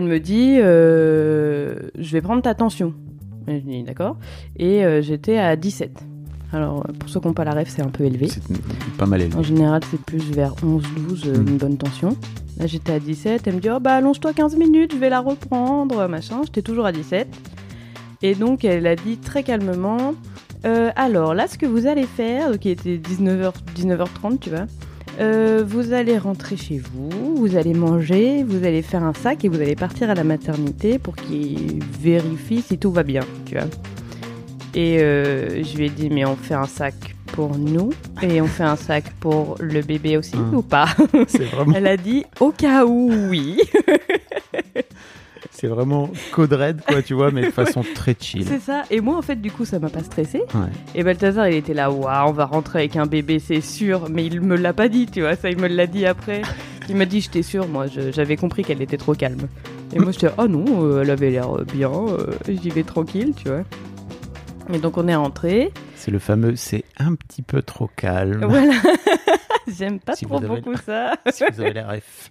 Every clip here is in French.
Elle me dit euh, Je vais prendre ta tension. Je dis D'accord. Et euh, j'étais à 17. Alors, pour ceux qui n'ont pas la rêve, c'est un peu élevé. C'est pas mal élevé. En général, c'est plus vers 11-12, euh, Mm. une bonne tension. Là, j'étais à 17. Elle me dit Oh, bah, allonge-toi 15 minutes, je vais la reprendre, machin. J'étais toujours à 17. Et donc, elle a dit très calmement Euh, Alors, là, ce que vous allez faire, il était 19h, 19h30, tu vois. Euh, vous allez rentrer chez vous, vous allez manger, vous allez faire un sac et vous allez partir à la maternité pour qu'ils vérifient si tout va bien, tu vois. Et euh, je lui ai dit, mais on fait un sac pour nous et on fait un sac pour le bébé aussi Hum. ou pas? C'est vraiment, Elle a dit, au cas où, oui. c'est vraiment code red, quoi, tu vois, mais de façon très chill. C'est ça. Et moi, en fait, du coup, ça m'a pas stressé. Ouais. Et Balthazar, il était là, waouh, on va rentrer avec un bébé, c'est sûr. Mais il me l'a pas dit, tu vois, ça, il me l'a dit après. Il m'a dit, j'étais sûre, moi, j'avais compris qu'elle était trop calme. Et moi, j'étais, oh non, euh, elle avait l'air euh, bien, euh, j'y vais tranquille, tu vois. Et donc, on est rentré. C'est le fameux, c'est un petit peu trop calme. Voilà. J'aime pas Si trop beaucoup ça. Si vous avez la ref.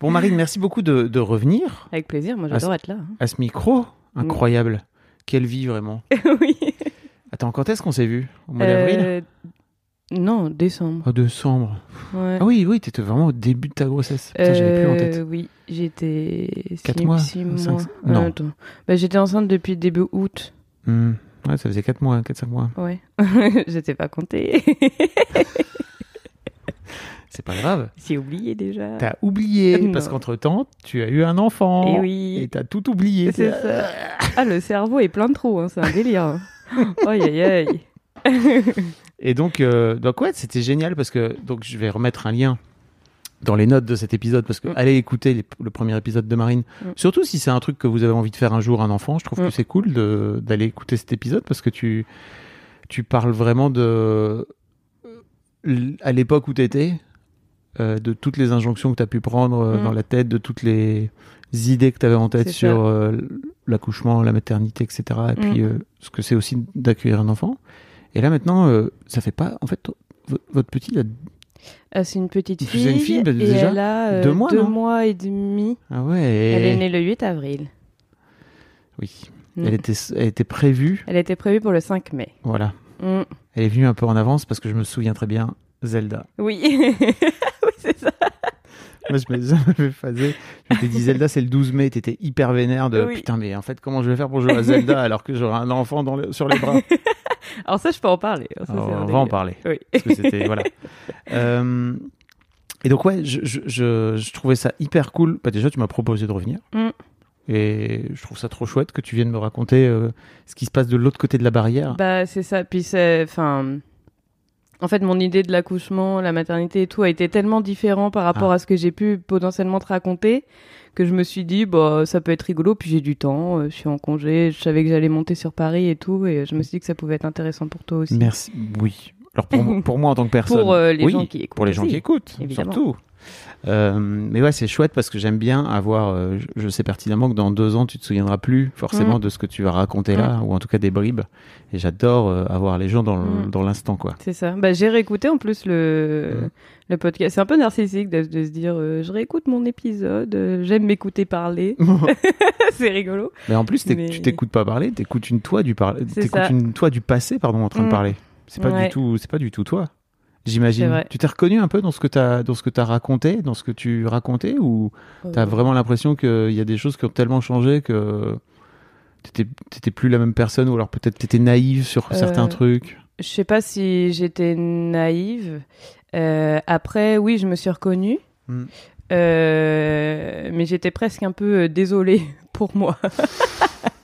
Bon, Marine, merci beaucoup de, de revenir Avec plaisir, moi j'adore être là. hein. à ce micro. Incroyable. Quelle vie, vraiment. oui. Attends, quand est-ce qu'on s'est vu? Au mois d'avril? Euh, Non, décembre. Oh, décembre. Ouais. Ah oui, oui, t'étais vraiment au début de ta grossesse. Putain, j'avais plus en Euh, tête. Oui, j'étais. Quatre six- mois, six cinq- mois. non. Euh, attends. Bah, j'étais enceinte depuis début août. Hmm. Ouais, ça faisait 4 mois, 4-5 mois. Ouais. J'étais pas comptée. C'est pas grave. J'ai oublié déjà. T'as oublié, Non. parce qu'entre-temps, tu as eu un enfant. Eh oui. Et t'as tout oublié. C'est ça. Ah, le cerveau est plein de trous, hein, c'est un délire. Aïe, aïe, aïe. Et donc, euh, donc ouais, c'était génial parce que donc je vais remettre un lien dans les notes de cet épisode parce que Mm. allez écouter les- le premier épisode de Marine. Mm. Surtout si c'est un truc que vous avez envie de faire un jour un enfant, je trouve Mm. que c'est cool d'aller écouter cet épisode parce que tu tu parles vraiment de à l'époque où tu étais, de toutes les injonctions que tu as pu prendre euh, Mm. dans la tête, de toutes les idées que tu avais en tête sur euh, l'accouchement, la maternité, etc. Et puis Mm. euh, ce que c'est aussi d'accueillir un enfant. Et là maintenant, euh, ça fait pas. En fait, vo- votre petit, il a- c'est une petite fille. une fille, bah, et déjà elle a euh, Deux mois, non mois et demi. ah ouais. Elle est née le 8 avril. Oui. Mm. Elle était, elle était prévue. Elle était prévue pour le 5 mai. Voilà. Mm. Elle est venue un peu en avance parce que je me souviens très bien. Zelda. Oui c'est ça. Moi, je me- phasé. Je t'ai dit Zelda, c'est le 12 mai. T'étais hyper vénère de Oui. putain, mais en fait, comment je vais faire pour jouer à Zelda alors que j'aurai un enfant dans le- sur les bras? Alors ça, je peux en parler. Ça, c'est Alors, un On va en parler. Oui. Parce que c'était. voilà. Euh, et donc, ouais, je, je, je, je trouvais ça hyper cool. Bah, déjà, tu m'as proposé de revenir. Mm. Et je trouve ça trop chouette que tu viennes me raconter euh, ce qui se passe de l'autre côté de la barrière. Bah, c'est ça. Puis c'est. Enfin. En fait, mon idée de l'accouchement, la maternité et tout a été tellement différent par rapport Ah. à ce que j'ai pu potentiellement te raconter que je me suis dit, bah, ça peut être rigolo. Puis j'ai du temps, euh, je suis en congé, je savais que j'allais monter sur Paris et tout. Et je me suis dit que ça pouvait être intéressant pour toi aussi. Merci. Oui. Alors, pour, moi- pour moi, en tant que personne. Pour euh, les oui, gens qui écoutent. Pour les gens aussi. qui écoutent, évidemment. surtout. Euh, mais ouais, c'est chouette parce que j'aime bien avoir. euh, je, sais pertinemment que dans deux ans, tu te souviendras plus forcément Mm. de ce que tu vas raconter là, ou en tout cas des bribes. Et j'adore euh, avoir les gens dans Mm. dans l'instant, quoi. C'est ça. Bah, j'ai réécouté en plus le, Mm. le podcast. C'est un peu narcissique de, de se dire je réécoute mon épisode, j'aime m'écouter parler. c'est rigolo. mais en plus, Mais- tu t'écoutes pas parler, t'écoutes une toi du par... Une toi du passé, pardon, en train de Mm. parler. C'est pas Ouais. du tout, c'est pas du tout toi. J'imagine. Tu t'es reconnu un peu dans ce que t'as, dans ce que t'as raconté, dans ce que tu racontais, ou t'as Euh, vraiment l'impression qu'il y a des choses qui ont tellement changé que t'étais, plus la même personne, ou alors peut-être t'étais naïve sur certains Euh, trucs? Je sais pas si j'étais naïve. Euh, après, oui, je me suis reconnue. Mm. Euh, mais j'étais presque un peu désolée pour moi.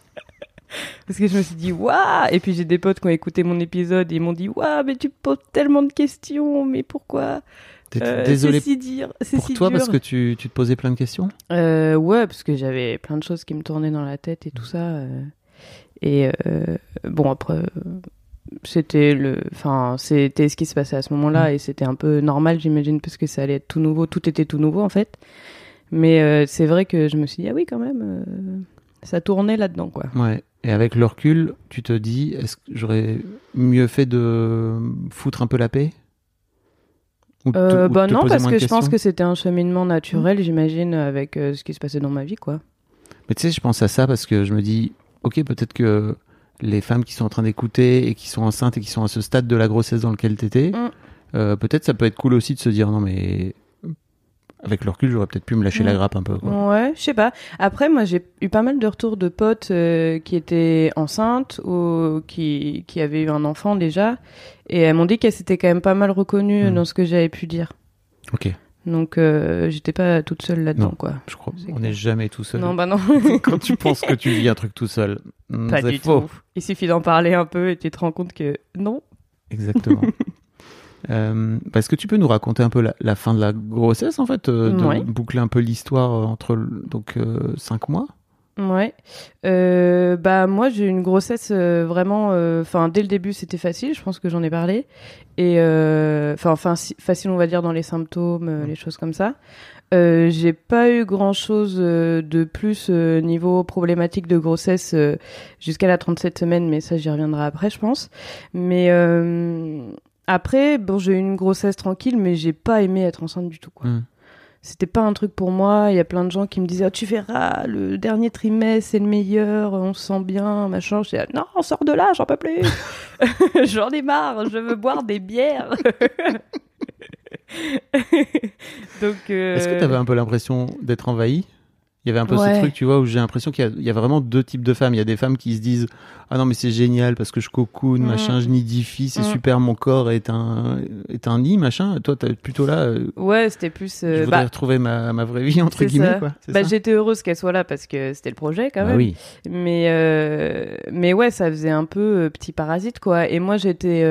Parce que je me suis dit, waouh! Et puis j'ai des potes qui ont écouté mon épisode et ils m'ont dit, waouh, mais tu poses tellement de questions, mais pourquoi? Euh, désolé si. C'est pour si toi dur. parce que tu, tu te posais plein de questions? Euh, ouais, parce que j'avais plein de choses qui me tournaient dans la tête et tout ça. euh. Et euh, bon, après, c'était le, enfin, c'était ce qui se passait à ce moment-là et c'était un peu normal, j'imagine, parce que ça allait être tout nouveau. Tout était tout nouveau en fait. Mais c'est vrai que je me suis dit ah oui quand même, ça tournait là-dedans quoi. Ouais. Et avec le recul, tu te dis, est-ce que j'aurais mieux fait de foutre un peu la paix? Ou te- Euh, ou bah te non, parce que je pense que c'était un cheminement naturel, j'imagine, avec euh, ce qui se passait dans ma vie quoi. Mais tu sais, je pense à ça parce que je me dis, ok, peut-être que les femmes qui sont en train d'écouter et qui sont enceintes et qui sont à ce stade de la grossesse dans lequel t'étais, Mm. euh, peut-être ça peut être cool aussi de se dire, non mais avec le recul, j'aurais peut-être pu me lâcher Mm. la grappe un peu. Quoi. Ouais, je sais pas. Après, moi, j'ai eu pas mal de retours de potes euh, qui étaient enceintes ou qui, qui avaient eu un enfant déjà. Et elles m'ont dit qu'elles s'étaient quand même pas mal reconnues Mm. dans ce que j'avais pu dire. Ok, Donc, euh, j'étais pas toute seule là-dedans, quoi. je crois. On n'est jamais tout seul. Non, bah non. Quand tu penses que tu vis un truc tout seul, mm, pas du faux. tout. Il suffit d'en parler un peu et tu te rends compte que non. Exactement. Euh, bah, Est-ce que tu peux nous raconter un peu la, la fin de la grossesse, en fait, euh, de Ouais. boucler un peu l'histoire euh, entre donc euh, cinq mois? Ouais. Euh, bah moi j'ai eu une grossesse euh, vraiment. Enfin dès le début c'était facile. Je pense que j'en ai parlé. Et euh, enfin enfin si- facile on va dire dans les symptômes, euh, les choses comme ça. Euh, j'ai pas eu grand chose de plus euh, niveau problématique de grossesse euh, jusqu'à la 37 semaines, mais ça j'y reviendrai après je pense. Mais euh, après bon j'ai eu une grossesse tranquille, mais j'ai pas aimé être enceinte du tout quoi Mm. c'était pas un truc pour moi. Il y a plein de gens qui me disaient Ah, Tu verras, le dernier trimestre, c'est le meilleur, on se sent bien, machin. Je disais Non, sors de là, j'en peux plus. j'en ai marre, je veux boire des bières. Donc. euh, Est-ce que tu avais un peu l'impression d'être envahi Il y avait un peu Ouais. ce truc, tu vois, où j'ai l'impression qu'il y, a- il y a vraiment deux types de femmes. Il y a des femmes qui se disent Ah non, mais c'est génial parce que je cocoon, Mm. machin, je nidifie, c'est Mm. super, mon corps est un, est un nid, machin. Toi, t'es plutôt là, euh, Ouais, c'était plus. je euh, voudrais bah, retrouver ma, ma vraie vie, entre guillemets, quoi. Bah, j'étais heureuse qu'elle soit là parce que c'était le projet quand Bah même. oui. Mais, euh, mais ouais, ça faisait un peu euh, petit parasite, quoi. Et moi, j'étais.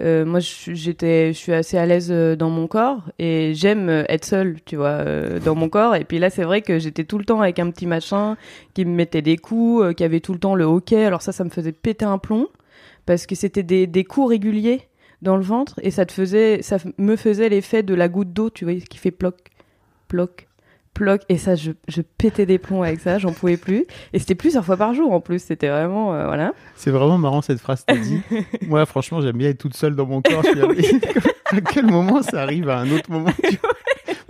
Euh, moi, j'étais, je suis assez à l'aise euh, dans mon corps et j'aime euh, être seule, tu vois, dans mon corps. Et puis là, c'est vrai que j'étais tout le temps avec un petit machin qui me mettait des coups, qui avait tout le temps le hockey. Alors ça, ça me faisait péter un plomb parce que c'était des, des coups réguliers dans le ventre et ça te faisait, ça me faisait l'effet de la goutte d'eau, tu vois, qui fait ploc, ploc, ploc. Et ça, je, je pétais des plombs avec ça, j'en pouvais plus. Et c'était plusieurs fois par jour en plus, c'était vraiment, euh, voilà. C'est vraiment marrant cette phrase que t'as dit. Moi, franchement, j'aime bien être toute seule dans mon corps. À- quel moment ça arrive à un autre moment tu vois?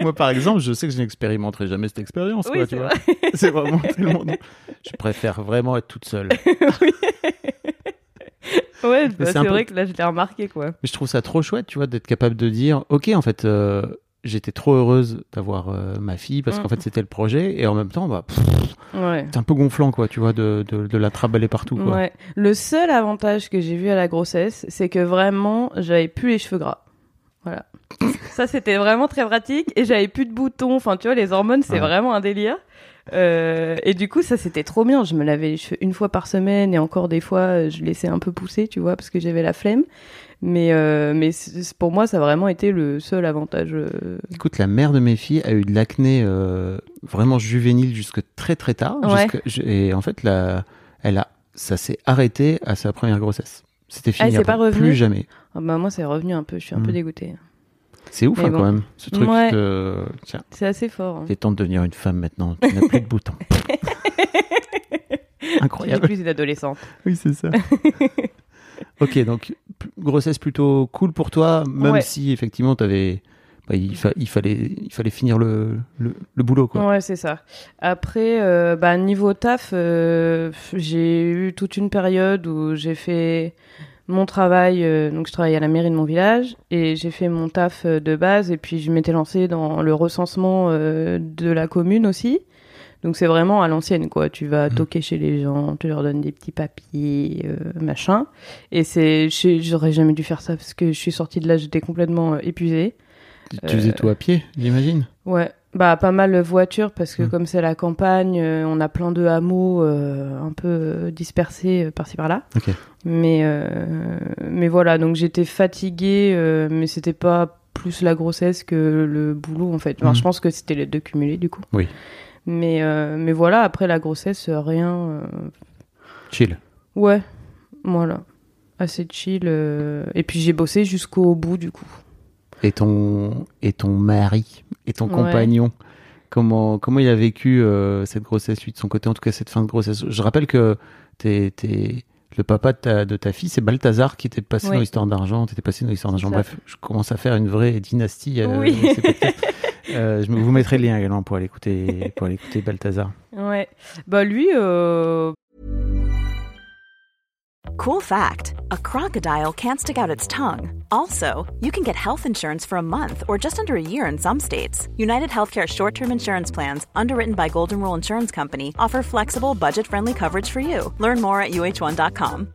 Moi, par exemple, je sais que je n'expérimenterai jamais cette expérience. Oui, quoi, c'est c'est vraiment tellement. Je préfère vraiment être toute seule. Ouais, bah, c'est peu- vrai que là, je l'ai remarqué, quoi. Mais je trouve ça trop chouette, tu vois, d'être capable de dire, ok, en fait, euh, j'étais trop heureuse d'avoir euh, ma fille parce Mm. qu'en fait c'était le projet et en même temps bah Ouais. c'est un peu gonflant quoi tu vois de, de, de la traballer partout quoi. Ouais. Le seul avantage que j'ai vu à la grossesse, c'est que vraiment, j'avais plus les cheveux gras. Voilà. Ça, c'était vraiment très pratique. Et j'avais plus de boutons. Enfin, tu vois, les hormones, c'est Ouais. vraiment un délire. Euh, et du coup, ça, c'était trop bien. Je me lavais les cheveux une fois par semaine et encore des fois, euh, je laissais un peu pousser, tu vois, parce que j'avais la flemme. Mais, euh, mais pour moi, ça a vraiment été le seul avantage. euh. Écoute, la mère de mes filles a eu de l'acné euh, vraiment juvénile jusque très très tard. Ouais. jusque- et en fait, la, elle a, ça s'est arrêté à sa première grossesse. C'était Ah, fini. c'est pas revenu Plus jamais. Ah bah, moi, c'est revenu un peu. Je suis un Mm. peu dégoûtée. C'est ouf hein, bon. quand même, ce truc. Ouais. de- C'est assez fort. hein. c'est temps de devenir une femme maintenant. Tu n'as plus de boutons. Incroyable. plus une adolescente. Oui, c'est ça. ok, donc grossesse plutôt cool pour toi, même Ouais. si effectivement t'avais, bah, il, fa- il fallait, il fallait finir le, le, le boulot quoi. Ouais, c'est ça. Après, euh, bah, niveau taf, euh, j'ai eu toute une période où j'ai fait mon travail. euh, donc, je travaillais à la mairie de mon village et j'ai fait mon taf de base. Et puis, je m'étais lancée dans le recensement de la commune aussi. Donc, c'est vraiment à l'ancienne, quoi. Tu vas Mhm. toquer chez les gens, tu leur donnes des petits papiers, euh, machin. Et c'est, j'aurais jamais dû faire ça parce que je suis sortie de là, j'étais complètement euh, épuisée. Tu, faisais Euh, tout à pied, j'imagine? Ouais, bah pas mal de voitures parce que Mm. comme c'est la campagne, euh, on a plein de hameaux euh, un peu euh, dispersés euh, par-ci par-là. Ok. Mais euh, mais voilà, donc j'étais fatiguée, euh, mais c'était pas plus la grossesse que le boulot en fait. Enfin, Mm. je pense que c'était les deux cumulés du coup. Oui. Mais euh, mais voilà, après la grossesse, euh, rien. euh, Chill. Ouais, voilà, assez chill. euh, Et puis j'ai bossé jusqu'au bout du coup. Et ton, et ton mari, et ton Ouais. compagnon, comment, comment il a vécu euh, cette grossesse lui de son côté, en tout cas cette fin de grossesse? Je rappelle que t'es, t'es- le papa de ta, de ta fille, c'est Balthazar qui était passé Oui. dans l'histoire d'argent. T'étais passé dans l'histoire C'est d'argent. ça. Bref, je commence à faire une vraie dynastie. euh, Oui. avec ces podcasts. Euh, je vous mettrai le lien également pour aller écouter, pour aller écouter Balthazar. Ouais, bah lui, euh, Cool fact a crocodile can't stick out its tongue. Also, you can get health insurance for a month or just under a year in some states. United Healthcare short term insurance plans, underwritten by Golden Rule Insurance Company, offer flexible, budget friendly coverage for you. Learn more at uh1.com.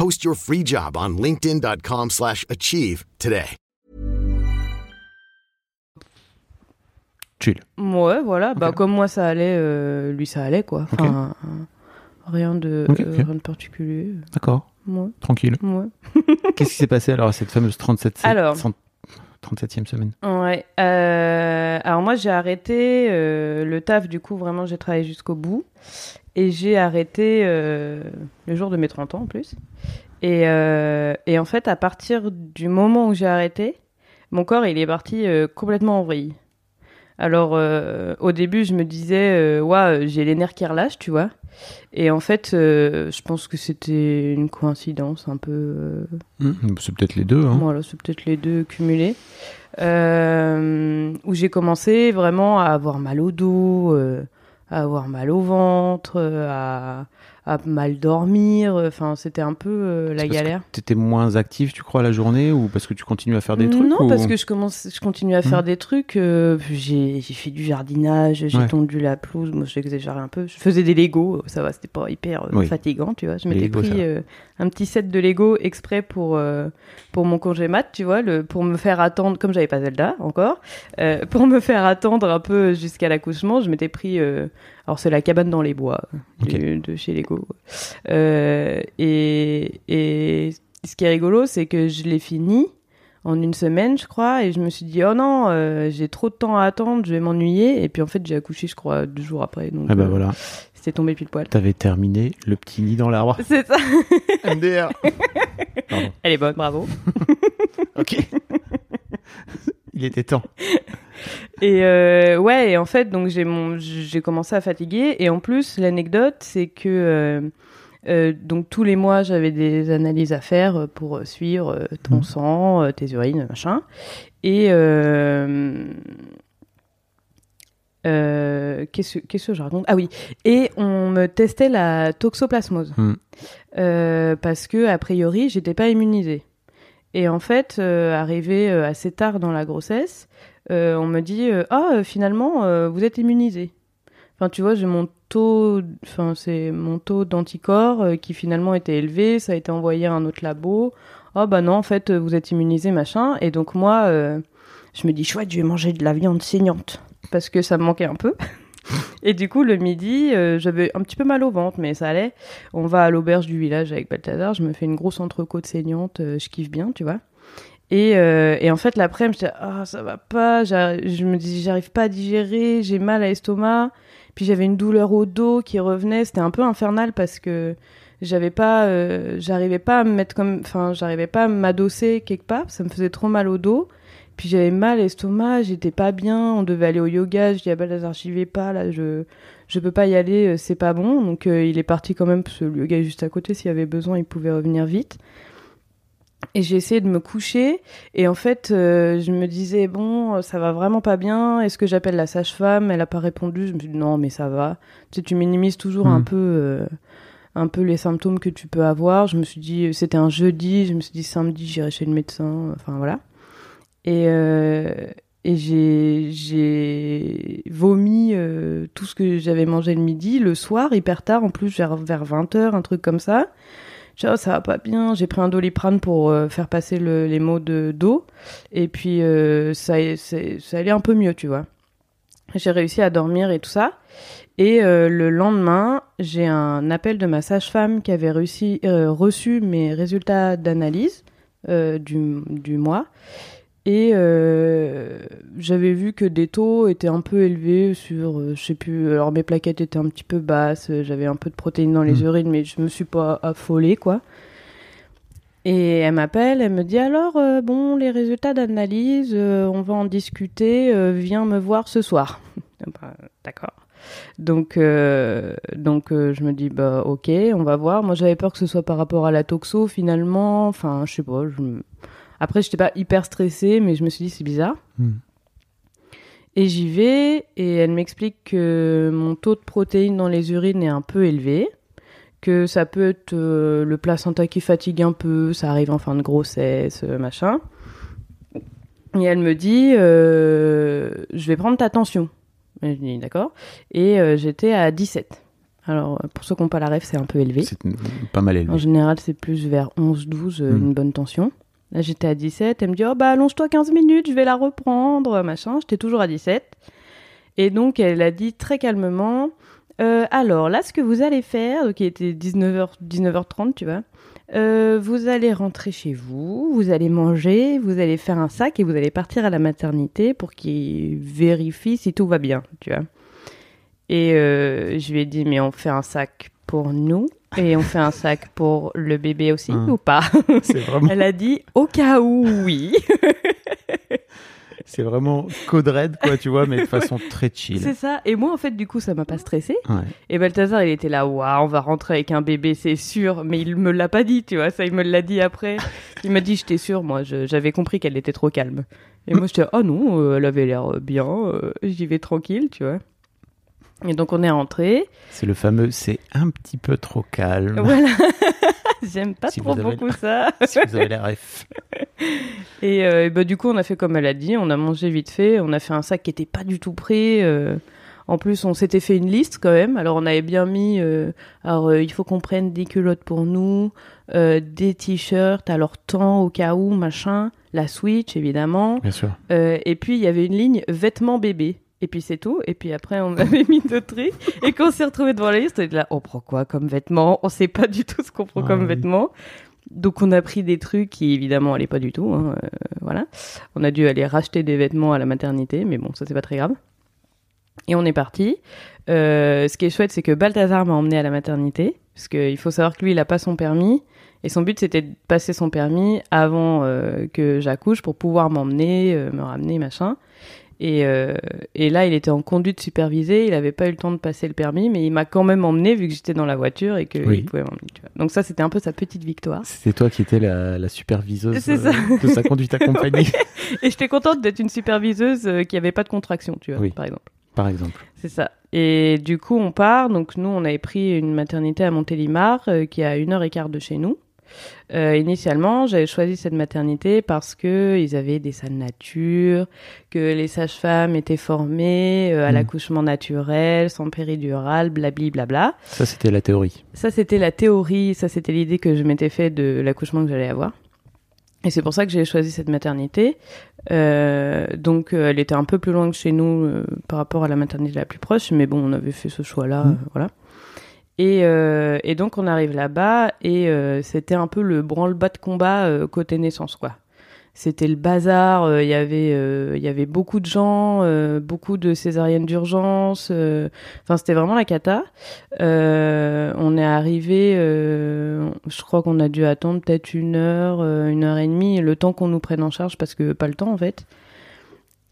Post your free job on linkedin.com/achieve slash achieve today. Chill. Ouais, voilà. Bah, Ok. comme moi, ça allait, euh, lui, ça allait, quoi. Ok. Enfin, euh, rien, de, Ok, euh, rien de particulier. D'accord. Ouais, Tranquille. ouais. Qu'est-ce qui s'est passé alors à cette fameuse 37 Alors. 37e semaine? Ouais. euh, alors, moi, j'ai arrêté euh, le taf, du coup, vraiment, j'ai travaillé jusqu'au bout. Et j'ai arrêté euh, le jour de mes 30 ans, en plus. Et, euh, et en fait, à partir du moment où j'ai arrêté, mon corps, il est parti euh, complètement en vrille. Alors, au début, je me disais, ouais, j'ai les nerfs qui relâchent, tu vois. Et en fait, je pense que c'était une coïncidence un peu. euh, Hmm, C'est peut-être les deux. Hein. voilà, c'est peut-être les deux cumulés. Où j'ai commencé vraiment à avoir mal au dos, à avoir mal au ventre, euh, à, à mal dormir. Enfin, c'était un peu euh, la galère. T'étais moins actif, tu crois, la journée ou parce que tu continues à faire des trucs Non, ou- parce que je commence, je continue à faire Mhm. des trucs. euh, j'ai j'ai fait du jardinage, j'ai Ouais. tondu la pelouse. Moi, j'exagère un peu. Je faisais des Lego, ça va, c'était pas hyper euh, Oui. fatigant, tu vois. Je m'étais pris euh, un petit set de Lego exprès pour euh, pour mon congé mat, tu vois, le, pour me faire attendre, comme j'avais pas Zelda encore, euh, pour me faire attendre un peu jusqu'à l'accouchement, je m'étais pris. euh, alors c'est la cabane dans les bois du- de chez Lego. Et, et ce qui est rigolo, c'est que je l'ai fini en une semaine, je crois, et je me suis dit, oh non, euh, j'ai trop de temps à attendre, je vais m'ennuyer. Et puis en fait, j'ai accouché, je crois, deux jours après. Donc Ah bah euh, voilà, c'était tombé pile poil. t'avais terminé le petit nid dans l'arbre. C'est ça. MDR. Pardon. Elle est bonne, bravo. Ok. Il était temps. Et euh, ouais, et en fait, donc j'ai mon, j'ai commencé à fatiguer. Et en plus, l'anecdote, c'est que euh, euh, donc tous les mois, j'avais des analyses à faire pour suivre ton Mhm. sang, tes urines, machin. Et euh, qu'est-ce que je raconte? Ah oui, et on me testait la toxoplasmose Mhm. Euh, parce que a priori, j'étais pas immunisée. Et en fait, euh, arrivé assez tard dans la grossesse, on me dit ah finalement vous êtes immunisé. Enfin tu vois j'ai mon taux, enfin c'est mon taux d'anticorps qui finalement était élevé, ça a été envoyé à un autre labo. Oh bah non en fait vous êtes immunisé machin. Et donc moi je me dis chouette je vais manger de la viande saignante parce que ça me manquait un peu. Et du coup le midi euh, j'avais un petit peu mal au ventre mais ça allait. On va à l'auberge du village avec Balthazar, je me fais une grosse entrecôte saignante, euh, je kiffe bien tu vois. Et, euh, et en fait, l'après-midi, j'étais ah ça va pas, je me dis j'arrive pas à digérer, j'ai mal à l'estomac. Puis j'avais une douleur au dos qui revenait, c'était un peu infernal parce que j'avais pas, j'arrivais pas à me mettre comme, enfin j'arrivais pas à m'adosser quelque part, ça me faisait trop mal au dos. Puis j'avais mal à l'estomac, j'étais pas bien, on devait aller au yoga, je dis ah bah Lazare, j'y vais pas là, je je peux pas y aller, euh, c'est pas bon. Donc euh, il est parti quand même parce que le yoga est juste à côté, s'il y avait besoin, il pouvait revenir vite. Et j'ai essayé de me coucher et en fait, euh, je me disais bon, ça va vraiment pas bien. Est-ce que j'appelle la sage-femme? Elle a pas répondu. Je me suis dit non, mais ça va. Tu sais, tu minimises toujours un peu, euh, un peu les symptômes que tu peux avoir. Je me suis dit, c'était un jeudi. Je me suis dit samedi, j'irai chez le médecin. Enfin voilà. Et euh, et j'ai vomi euh, tout ce que j'avais mangé le midi, le soir, hyper tard, en plus vers vers 20 h un truc comme ça. Je oh, ça va pas bien. J'ai pris un doliprane pour euh, faire passer le- les maux de d'eau. Et puis, ça, ça allait un peu mieux, tu vois. J'ai réussi à dormir et tout ça. Et le lendemain, j'ai un appel de ma sage-femme qui avait réussi, reçu mes résultats d'analyse du, du mois. Et euh, j'avais vu que des taux étaient un peu élevés sur, euh, je sais plus, alors mes plaquettes étaient un petit peu basses, euh, j'avais un peu de protéines dans les Mhm. urines, mais je me suis pas affolée, quoi. Et elle m'appelle, elle me dit alors, euh, bon, les résultats d'analyse, on va en discuter, viens me voir ce soir. Bah, D'accord. Donc, euh, donc euh, je me dis, bah ok, on va voir. Moi, j'avais peur que ce soit par rapport à la toxo, finalement. Enfin, je sais pas. Je... Après, j'étais pas hyper stressée, mais je me suis dit, c'est bizarre. Hmm. Et j'y vais, et elle m'explique que mon taux de protéines dans les urines est un peu élevé, que ça peut être euh, le placenta qui fatigue un peu, ça arrive en fin de grossesse, euh, machin. Et elle me dit, euh, je vais prendre ta tension. Et je dis, d'accord. Et euh, j'étais à 17. Alors, pour ceux qui n'ont pas la rêve, c'est un peu élevé. C'est pas mal élevé. En général, c'est plus vers 11-12, euh, Mm. une bonne tension. Là, j'étais à 17. Elle me dit Oh, bah, allonge-toi 15 minutes, je vais la reprendre, machin. J'étais toujours à 17. Et donc, elle a dit très calmement Euh, Alors, là, ce que vous allez faire, donc il était 19h, 19h30, tu vois. euh, vous allez rentrer chez vous, vous allez manger, vous allez faire un sac et vous allez partir à la maternité pour qu'ils vérifient si tout va bien, tu vois. Et euh, je lui ai dit, mais on fait un sac pour nous et on fait un sac pour le bébé aussi Hum. ou pas C'est vraiment, Elle a dit, au cas où, oui. c'est vraiment code red, quoi, tu vois, mais de façon très chill. C'est ça. Et moi, en fait, du coup, ça m'a pas stressé. Ouais. Et Balthazar, il était là, waouh, on va rentrer avec un bébé, c'est sûr. Mais il me l'a pas dit, tu vois. Ça, il me l'a dit après. Il m'a dit, j'étais sûre, moi. J'avais compris qu'elle était trop calme. Et moi, j'étais, oh non, euh, elle avait l'air bien. euh, J'y vais tranquille, tu vois. Et donc, on est rentré. C'est le fameux, c'est un petit peu trop calme. Voilà. J'aime pas Si trop beaucoup ça. si vous avez la ref. Et, euh, et bah, du coup, on a fait comme elle a dit, on a mangé vite fait, on a fait un sac qui était pas du tout prêt. euh, en plus, on s'était fait une liste quand même. Alors, on avait bien mis, euh, alors euh, il faut qu'on prenne des culottes pour nous, euh, des t-shirts, alors tant au cas où, machin, la Switch évidemment. Bien sûr. Et puis, il y avait une ligne vêtements bébé. Et puis c'est tout. Et puis après, on avait mis d'autres trucs. Et quand on s'est retrouvé devant la liste, on était là, on prend quoi comme vêtements? On sait pas du tout ce qu'on prend comme oui. vêtements. Donc on a pris des trucs qui évidemment allaient pas du tout. hein, euh, voilà. On a dû aller racheter des vêtements à la maternité, mais bon, ça c'est pas très grave. Et on est parti. Euh, ce qui est chouette, c'est que Balthazar m'a emmené à la maternité. Parce qu'il faut savoir que lui, il n'a pas son permis. Et son but, c'était de passer son permis avant euh, que j'accouche pour pouvoir m'emmener, euh, me ramener, machin. Et, euh, et là, il était en conduite supervisée. Il n'avait pas eu le temps de passer le permis, mais il m'a quand même emmené vu que j'étais dans la voiture et qu'il Oui. pouvait m'emmener. Donc ça, c'était un peu sa petite victoire. C'était toi qui étais la, la superviseuse euh, de sa conduite accompagnée, Et j'étais contente d'être une superviseuse euh, qui avait pas de contraction, tu vois, Oui. par exemple. par exemple. C'est ça. Et du coup, on part. Donc, nous, on avait pris une maternité à Montélimar, euh, qui est à une heure et quart de chez nous. Euh, initialement, j'avais choisi cette maternité parce que ils avaient des salles nature, que les sages-femmes étaient formées euh, à Mhm. l'accouchement naturel, sans péridurale, blabli blabla. Ça, c'était la théorie. Ça, c'était la théorie, ça, c'était l'idée que je m'étais fait de l'accouchement que j'allais avoir. Et c'est pour ça que j'ai choisi cette maternité. Euh, donc, elle était un peu plus loin que chez nous par rapport à la maternité la plus proche, mais bon, on avait fait ce choix-là, euh, voilà. Et, euh, et donc, on arrive là-bas et euh, c'était un peu le branle-bas de combat euh, côté naissance, quoi. C'était le bazar, il y avait il y avait beaucoup de gens, beaucoup de césariennes d'urgence. Enfin, c'était vraiment la cata. On est arrivé, je crois qu'on a dû attendre peut-être une heure, une heure et demie, le temps qu'on nous prenne en charge parce que pas le temps en fait.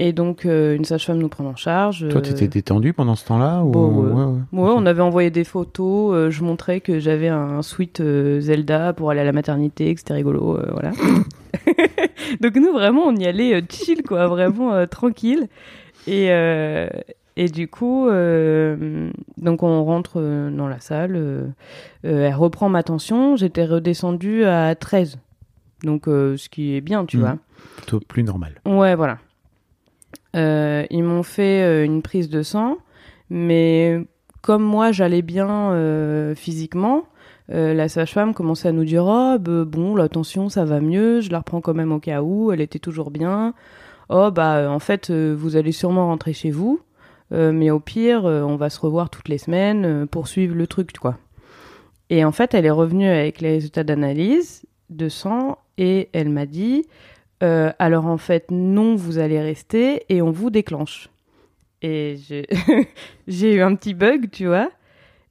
Et donc euh, une sage-femme nous prend en charge. Toi, euh, tu étais détendu pendant ce temps-là ou... Bon, ouais. ouais, ouais. Ouais, Ok. on avait envoyé des photos. euh, je montrais que j'avais un suite euh, Zelda pour aller à la maternité, que c'était rigolo, euh, voilà. Donc nous vraiment, on y allait euh, chill, quoi, vraiment euh, tranquille. Et euh, et du coup, euh, donc on rentre euh, dans la salle. euh, euh, elle reprend ma tension. J'étais redescendue à 13. Donc euh, ce qui est bien, tu Mhm. vois. Plutôt plus normal. Ouais, voilà. Euh, ils m'ont fait euh, une prise de sang, mais comme moi j'allais bien euh, physiquement, la sage-femme commençait à nous dire Oh, bah, bon, la ça va mieux, je la reprends quand même au cas où, elle était toujours bien. Oh, bah en fait, vous allez sûrement rentrer chez vous, mais au pire, on va se revoir toutes les semaines pour suivre le truc, quoi. Et en fait, elle est revenue avec les résultats d'analyse de sang et elle m'a dit euh, alors en fait, non, vous allez rester et on vous déclenche. Et j'ai eu un petit bug, tu vois.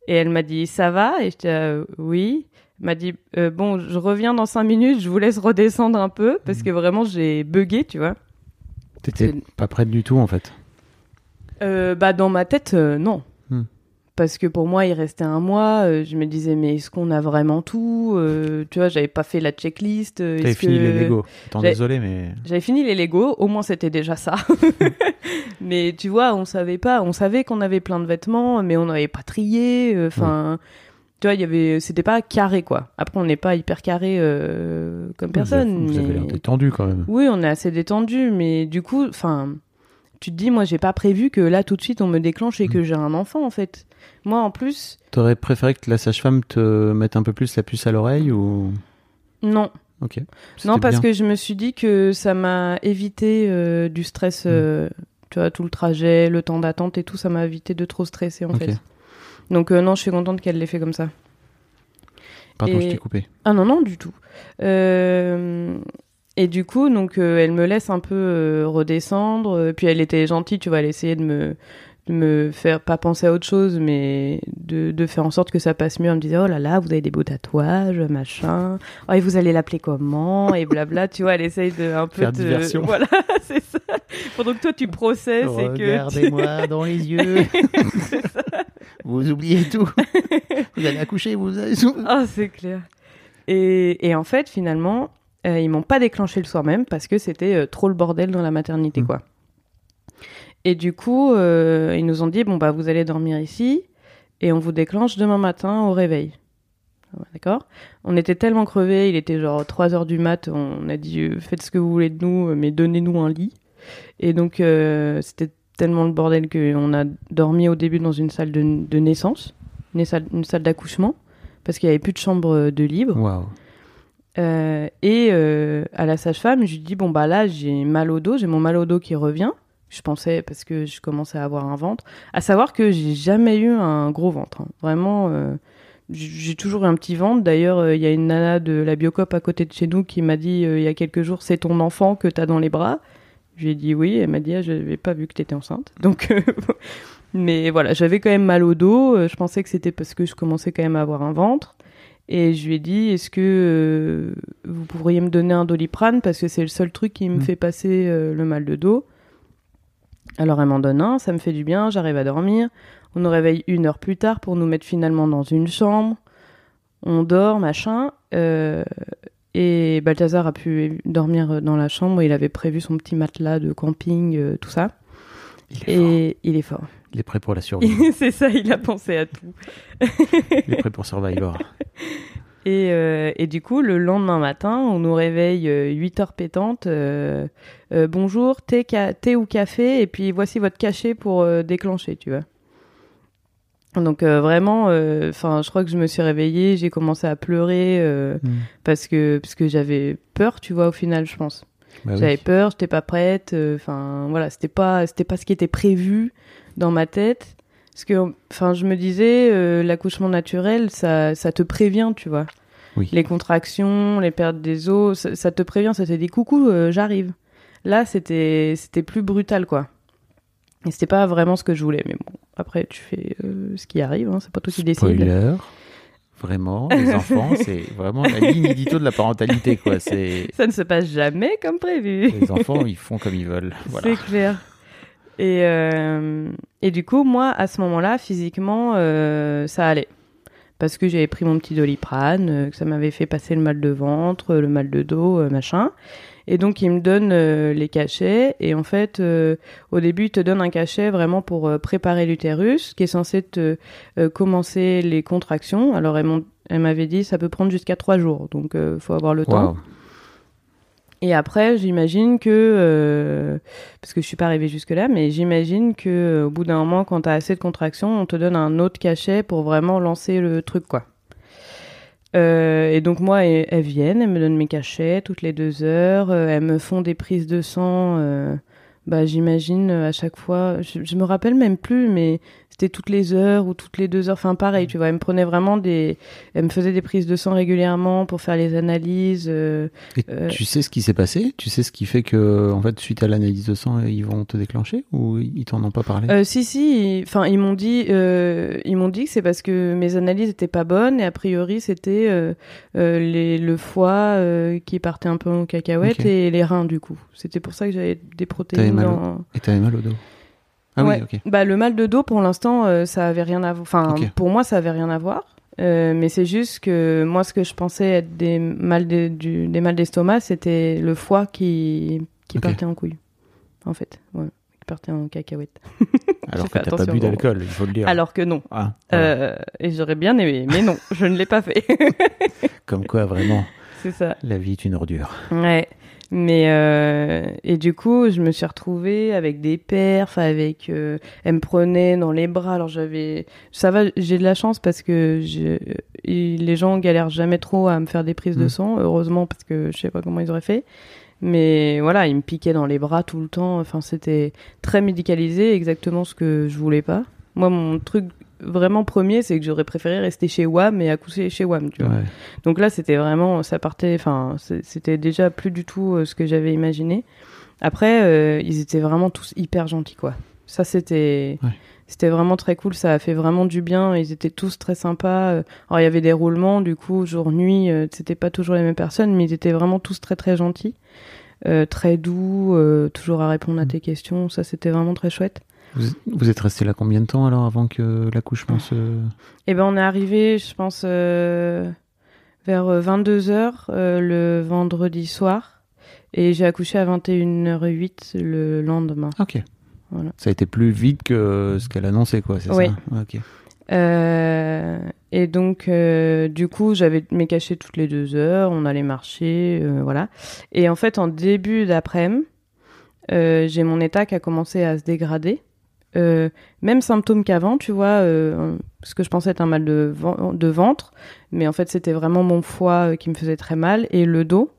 Et elle m'a dit, ça va? Et j'étais, euh, oui. Elle m'a dit, euh, bon, je reviens dans cinq minutes, je vous laisse redescendre un peu, parce que vraiment, j'ai bugué, tu vois. T'étais pas prête du tout, en fait. Euh, bah, dans ma tête, non. Parce que pour moi, il restait un mois. euh, je me disais, mais est-ce qu'on a vraiment tout Euh, Tu vois, j'avais pas fait la checklist. euh, T'avais fini que- les Lego. J'ai- désolé, mais... J'avais fini les Lego, au moins c'était déjà ça. mais tu vois, on savait pas, on savait qu'on avait plein de vêtements, mais on n'avait pas trié. euh, Enfin, tu vois, il y avait, c'était pas carré quoi. Après, on n'est pas hyper carré comme personne. Vous avez mais- l'air détendu, quand même. Oui, on est assez détendu, mais du coup, enfin, tu te dis, moi, j'ai pas prévu que là tout de suite on me déclenche et que j'ai un enfant en fait. Moi, en plus, T'aurais préféré que la sage-femme te mette un peu plus la puce à l'oreille ou... non. Ok. Non, parce bien. que je me suis dit que ça m'a évité euh, du stress, Mm. euh, tu vois, tout le trajet, le temps d'attente et tout, ça m'a évité de trop stresser en Ok. fait. Donc euh, non, je suis contente qu'elle l'ait fait comme ça. Pardon, Et- je t'ai coupé. Ah non, non, du tout. Euh, Et du coup, donc, euh, elle me laisse un peu euh, redescendre. Puis elle était gentille, tu vois, elle essayait de me, me faire pas penser à autre chose, mais de, de faire en sorte que ça passe mieux. Elle me disait, oh là là, vous avez des beaux tatouages, machin. Oh, et vous allez l'appeler comment Et blabla, tu vois, elle essaye de un peu Faire te- diversion. Voilà, c'est ça. Pendant que toi, tu processes et que. Regardez-moi dans les yeux. vous oubliez tout. vous allez accoucher, vous allez... Ah, c'est clair. Et, et en fait, finalement, euh, ils m'ont pas déclenché le soir même parce que c'était euh, trop le bordel dans la maternité, Mm. quoi. Et du coup, euh, ils nous ont dit bon bah vous allez dormir ici et on vous déclenche demain matin au réveil. D'accord On était tellement crevés, il était genre 3 heures du mat, on a dit euh, faites ce que vous voulez de nous, mais donnez-nous un lit. Et donc euh, c'était tellement le bordel qu'on a dormi au début dans une salle de, de naissance, une salle, une salle d'accouchement, parce qu'il n'y avait plus de chambre de libre. Euh, et euh, à la sage-femme, je lui dis bon bah là j'ai mal au dos, j'ai mon mal au dos qui revient. Je pensais parce que je commençais à avoir un ventre. À savoir que j'ai jamais eu un gros ventre. hein. Vraiment, euh, j'ai toujours eu un petit ventre. D'ailleurs, euh, il y a une nana de la Biocop à côté de chez nous qui m'a dit euh, il y a quelques jours c'est ton enfant que t'as dans les bras. Je lui ai dit oui. Elle m'a dit ah, je n'avais pas vu que t'étais enceinte. Donc, Mais voilà, j'avais quand même mal au dos. Je pensais que c'était parce que je commençais quand même à avoir un ventre. Et je lui ai dit, est-ce que vous pourriez me donner un doliprane parce que c'est le seul truc qui me Mm. fait passer le mal de dos? Alors elle m'en donne un, ça me fait du bien, j'arrive à dormir. On nous réveille une heure plus tard pour nous mettre finalement dans une chambre. On dort, machin. euh, et Balthazar a pu dormir dans la chambre. Il avait prévu son petit matelas de camping, euh, tout ça. Il est fort. Et il est fort. Il est prêt pour la survie. c'est ça, il a pensé à tout. Il est prêt pour Survivor. Et, euh, et du coup, le lendemain matin, on nous réveille euh, 8 heures pétantes. euh, euh, bonjour, thé, ca- thé ou café, et puis voici votre cachet pour déclencher, tu vois. Donc vraiment, enfin, je crois que je me suis réveillée, j'ai commencé à pleurer euh, Mm. parce que parce que j'avais peur, tu vois, au final, je pense. Bah oui. J'avais peur, j'étais pas prête. Enfin, voilà, c'était pas, c'était pas ce qui était prévu dans ma tête. Parce que, enfin, je me disais, euh, l'accouchement naturel, ça, ça te prévient, tu vois. Oui. Les contractions, les pertes des os, ça, ça te prévient, ça te dit coucou, euh, j'arrive. Là, c'était, c'était plus brutal, quoi. Et c'était pas vraiment ce que je voulais, mais bon, après, tu fais euh, ce qui arrive, hein, c'est pas toi qui décides. Spoiler. Vraiment, les enfants, c'est vraiment la ligne édito de la parentalité, quoi. C'est Ça ne se passe jamais comme prévu. les enfants, ils font comme ils veulent. Voilà. C'est clair. Et, euh, et du coup, moi, à ce moment-là, physiquement, euh, ça allait. Parce que j'avais pris mon petit doliprane, euh, que ça m'avait fait passer le mal de ventre, le mal de dos, machin. Et donc, il me donne les cachets. Et en fait, au début, il te donne un cachet vraiment pour préparer l'utérus, qui est censé te commencer les contractions. Alors, elle m'avait dit, ça peut prendre jusqu'à trois jours. Donc, il faut avoir le temps. Et après, j'imagine que, euh, parce que je suis pas arrivée jusque là, mais j'imagine que euh, au bout d'un moment, quand tu as assez de contractions, on te donne un autre cachet pour vraiment lancer le truc, quoi. Euh, et donc moi, elles, viennent, elles me donnent mes cachets toutes les deux heures, elles me font des prises de sang. bah, j'imagine à chaque fois, je, je me rappelle même plus, mais c'était toutes les heures ou toutes les deux heures. Enfin, pareil, tu vois, elles me prenaient vraiment des, elles me faisaient des prises de sang régulièrement pour faire les analyses. euh, Et Euh, tu sais ce qui s'est passé? Tu sais ce qui fait que, en fait, suite à l'analyse de sang, ils vont te déclencher ou ils t'en ont pas parlé? Euh, si si, enfin ils m'ont dit, ils m'ont dit que c'est parce que mes analyses étaient pas bonnes et a priori c'était les, le foie qui partait un peu en cacahuète et les reins du coup. C'était pour ça que j'avais des protéines mal au- dans. Et t'avais mal au dos Ah Ouais. oui, ok. Bah le mal de dos pour l'instant euh, ça avait rien à voir. Enfin pour moi ça avait rien à voir. Euh, mais c'est juste que moi ce que je pensais être des mal de- du, des mal d'estomac c'était le foie qui qui partait en couille en fait. Ouais, qui partait en cacahuète. Alors que t'as pas bu d'alcool, il faut le dire. Alors que non. Ah. Euh, et j'aurais bien aimé, mais non, je ne l'ai pas fait. Comme quoi, vraiment, c'est ça. la vie est une ordure. Ouais. Mais euh, et du coup, je me suis retrouvée avec des perfs, avec euh, elle me prenait dans les bras. Alors j'avais, ça va, j'ai de la chance parce que je, les gens galèrent jamais trop à me faire des prises de Mm. sang, heureusement parce que je sais pas comment ils auraient fait. Mais voilà, ils me piquaient dans les bras tout le temps. Enfin, c'était très médicalisé, exactement ce que je voulais pas. Moi, mon truc vraiment premier, c'est que j'aurais préféré rester chez WAM et accoucher chez WAM, tu vois. Ouais. Donc là, c'était vraiment, ça partait, enfin, c'était déjà plus du tout euh, ce que j'avais imaginé. Après, euh, ils étaient vraiment tous hyper gentils, quoi. Ça, c'était, Ouais. c'était vraiment très cool. Ça a fait vraiment du bien. Ils étaient tous très sympas. Euh, Alors, il y avait des roulements, du coup, jour-nuit, euh, c'était pas toujours les mêmes personnes, mais ils étaient vraiment tous très, très gentils. Très doux, toujours à répondre à Mm. tes questions. Ça, c'était vraiment très chouette. Vous, vous êtes resté là combien de temps alors avant que l'accouchement se. Eh ben, on est arrivé, je pense, euh, vers 22h le vendredi soir. Et j'ai accouché à 21h08 le lendemain. Ok. Voilà. Ça a été plus vite que ce qu'elle annonçait, quoi, c'est Oui. ça? Ok. Euh, et donc, euh, du coup, j'avais mes cachets toutes les deux heures. On allait marcher, euh, voilà. Et en fait, en début d'après-midi, euh, j'ai mon état qui a commencé à se dégrader. Euh, même symptôme qu'avant, tu vois, euh, ce que je pensais être un mal de, ven- de ventre, mais en fait c'était vraiment mon foie euh, qui me faisait très mal et le dos.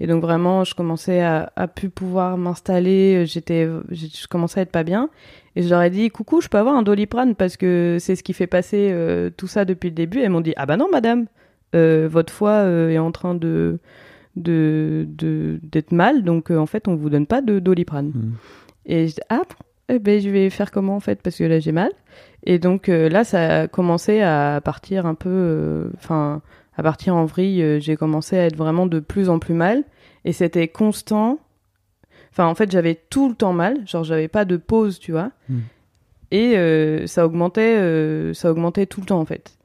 Et donc vraiment, je commençais à, à plus pouvoir m'installer, j'étais, je commençais à être pas bien. Et je leur ai dit, coucou, je peux avoir un doliprane parce que c'est ce qui fait passer euh, tout ça depuis le début. Elles m'ont dit, ah bah non, madame, votre foie est en train de d'être mal, donc en fait on vous donne pas de doliprane. Mm. Et je dis, ah eh ben, je vais faire comment en fait? Parce que là, j'ai mal. Et donc euh, là, ça a commencé à partir un peu. euh, Enfin, à partir en vrille, euh, j'ai commencé à être vraiment de plus en plus mal. Et c'était constant. Enfin, en fait, j'avais tout le temps mal. Genre, j'avais pas de pause, tu vois. Mm. Et ça augmentait, ça augmentait tout le temps en fait.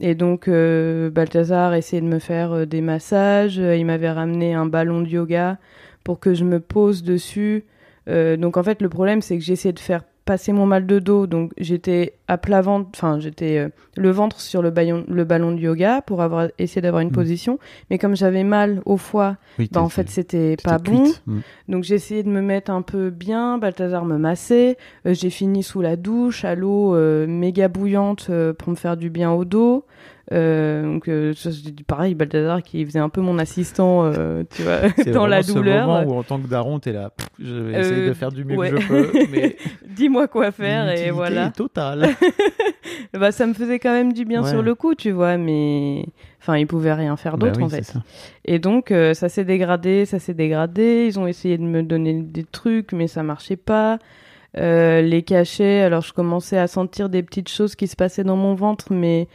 Et donc, euh, Balthazar essayait de me faire euh, des massages. Il m'avait ramené un ballon de yoga pour que je me pose dessus. Euh, donc, en fait, le problème, c'est que j'essayais de faire passer mon mal de dos. Donc, j'étais à plat ventre, enfin, j'étais euh, le ventre sur le, ballon- le ballon de yoga pour avoir essayé d'avoir une Mm. position. Mais comme j'avais mal au foie, Oui, bah, en fait, c'était pas bon. Mm. Donc j'ai essayé de me mettre un peu bien, Balthazar me massait, Euh, j'ai fini sous la douche à l'eau euh, méga bouillante pour me faire du bien au dos. Donc c'est pareil, Balthazar qui faisait un peu mon assistant, tu vois, C'est dans la douleur. moment où en tant que daron, t'es là, pff, je vais essayer de faire du mieux ouais. que je peux, mais Dis-moi quoi faire et voilà. totale. Bah ça me faisait quand même du bien Ouais. sur le coup, tu vois, mais enfin ils pouvaient rien faire Bah d'autre oui, en fait. ça. Et donc, euh, ça s'est dégradé, ça s'est dégradé. Ils ont essayé de me donner des trucs, mais ça marchait pas. Euh, les cachets, alors je commençais à sentir des petites choses qui se passaient dans mon ventre, mais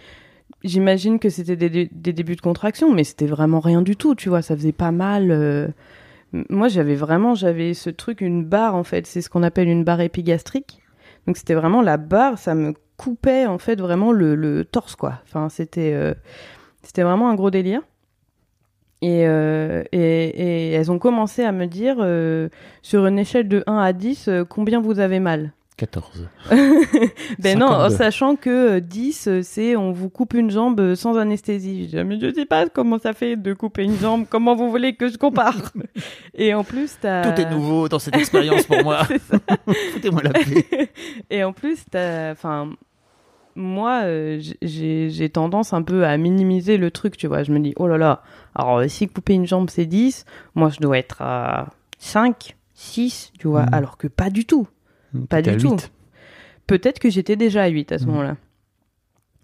j'imagine que c'était des, dé- des débuts de contraction, mais c'était vraiment rien du tout, tu vois, ça faisait pas mal. euh. Moi, j'avais vraiment, j'avais ce truc, une barre en fait, c'est ce qu'on appelle une barre épigastrique. Donc c'était vraiment la barre, ça me coupait en fait vraiment le, torse, quoi. Euh, c'était vraiment un gros délire. Et, euh, et, et elles ont commencé à me dire, euh, sur une échelle de 1 à 10, euh, combien vous avez mal 14. Ben non, en 52. sachant que euh, 10, euh, c'est on vous coupe une jambe euh, sans anesthésie. Je dis, mais je sais pas comment ça fait de couper une jambe, comment vous voulez que je compare? Et en plus, t'as... Tout est nouveau dans cette expérience pour moi. Foutez-moi la paix. Et en plus, t'as... Enfin, moi, euh, j'ai j'ai tendance un peu à minimiser le truc, tu vois. Je me dis, oh là là, alors euh, si couper une jambe, c'est 10, moi, je dois être à 5, 6, tu vois, Mhm. alors que pas du tout. Pas du tout. 8. Peut-être que j'étais déjà à 8 à ce Mhm. moment-là.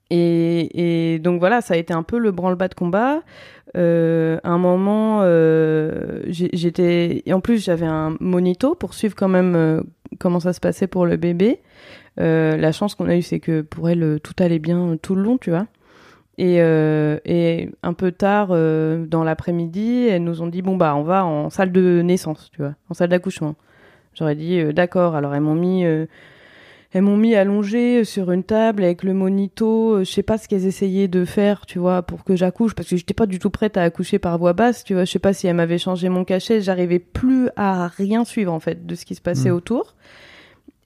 Et, et donc voilà, ça a été un peu le branle-bas de combat. Euh, à un moment, euh, j'étais. Et en plus, j'avais un monito pour suivre quand même euh, comment ça se passait pour le bébé. Euh, la chance qu'on a eue, c'est que pour elle, tout allait bien tout le long, tu vois. Et, et un peu tard, dans l'après-midi, elles nous ont dit bon, bah, on va en salle de naissance, tu vois, en salle d'accouchement. J'aurais dit euh, d'accord. Alors, elles m'ont mis. euh, elles m'ont mis allongée sur une table avec le monito. euh, Je sais pas ce qu'elles essayaient de faire, tu vois, pour que j'accouche, parce que j'étais pas du tout prête à accoucher par voix basse, tu vois. Je sais pas si elles m'avaient changé mon cachet. J'arrivais plus à rien suivre, en fait, de ce qui se passait Mm. autour.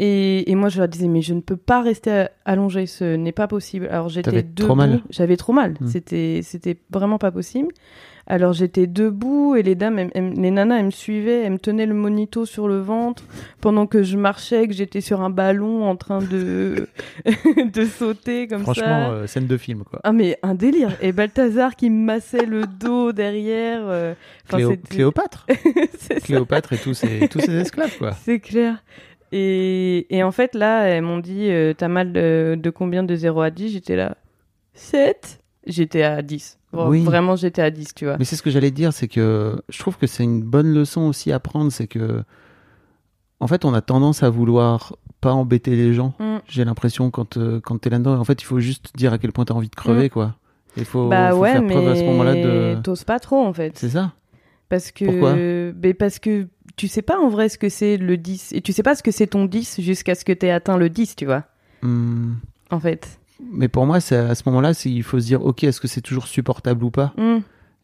Et, et moi, je leur disais, mais je ne peux pas rester allongée, ce n'est pas possible. Alors j'étais debout. J'avais trop mal. Mm. C'était, c'était vraiment pas possible. Alors j'étais debout et les dames, elles- elles- les nanas, elles me suivaient, elles me tenaient le monito sur le ventre pendant que je marchais, que j'étais sur un ballon en train de de sauter comme Franchement, ça. euh, scène de film, quoi. Ah mais un délire. Et Balthazar qui me massait le dos derrière. euh, Cléo- Cléopâtre. Cléopâtre et tous ses, tous ses esclaves, quoi. C'est clair. Et, et en fait, là, elles m'ont dit euh, T'as mal de, de combien de 0 à 10 J'étais là 7 J'étais à 10. Vra- Oui. Vraiment, j'étais à 10, tu vois. Mais c'est ce que j'allais dire, c'est que je trouve que c'est une bonne leçon aussi à prendre, c'est que en fait, on a tendance à vouloir pas embêter les gens. Mm. J'ai l'impression quand euh, quand t'es là-dedans, en fait, il faut juste dire à quel point t'as envie de crever, quoi. Il faut, bah faut ouais, faire mais preuve à ce moment-là de. t'oses pas trop, en fait. C'est ça. Parce que, Pourquoi? mais parce que tu sais pas en vrai ce que c'est le 10. Et tu sais pas ce que c'est ton 10 jusqu'à ce que t'aies atteint le 10, tu vois. Hmm. En fait. Mais pour moi, c'est à ce moment-là, il faut se dire, ok, est-ce que c'est toujours supportable ou pas? Mm.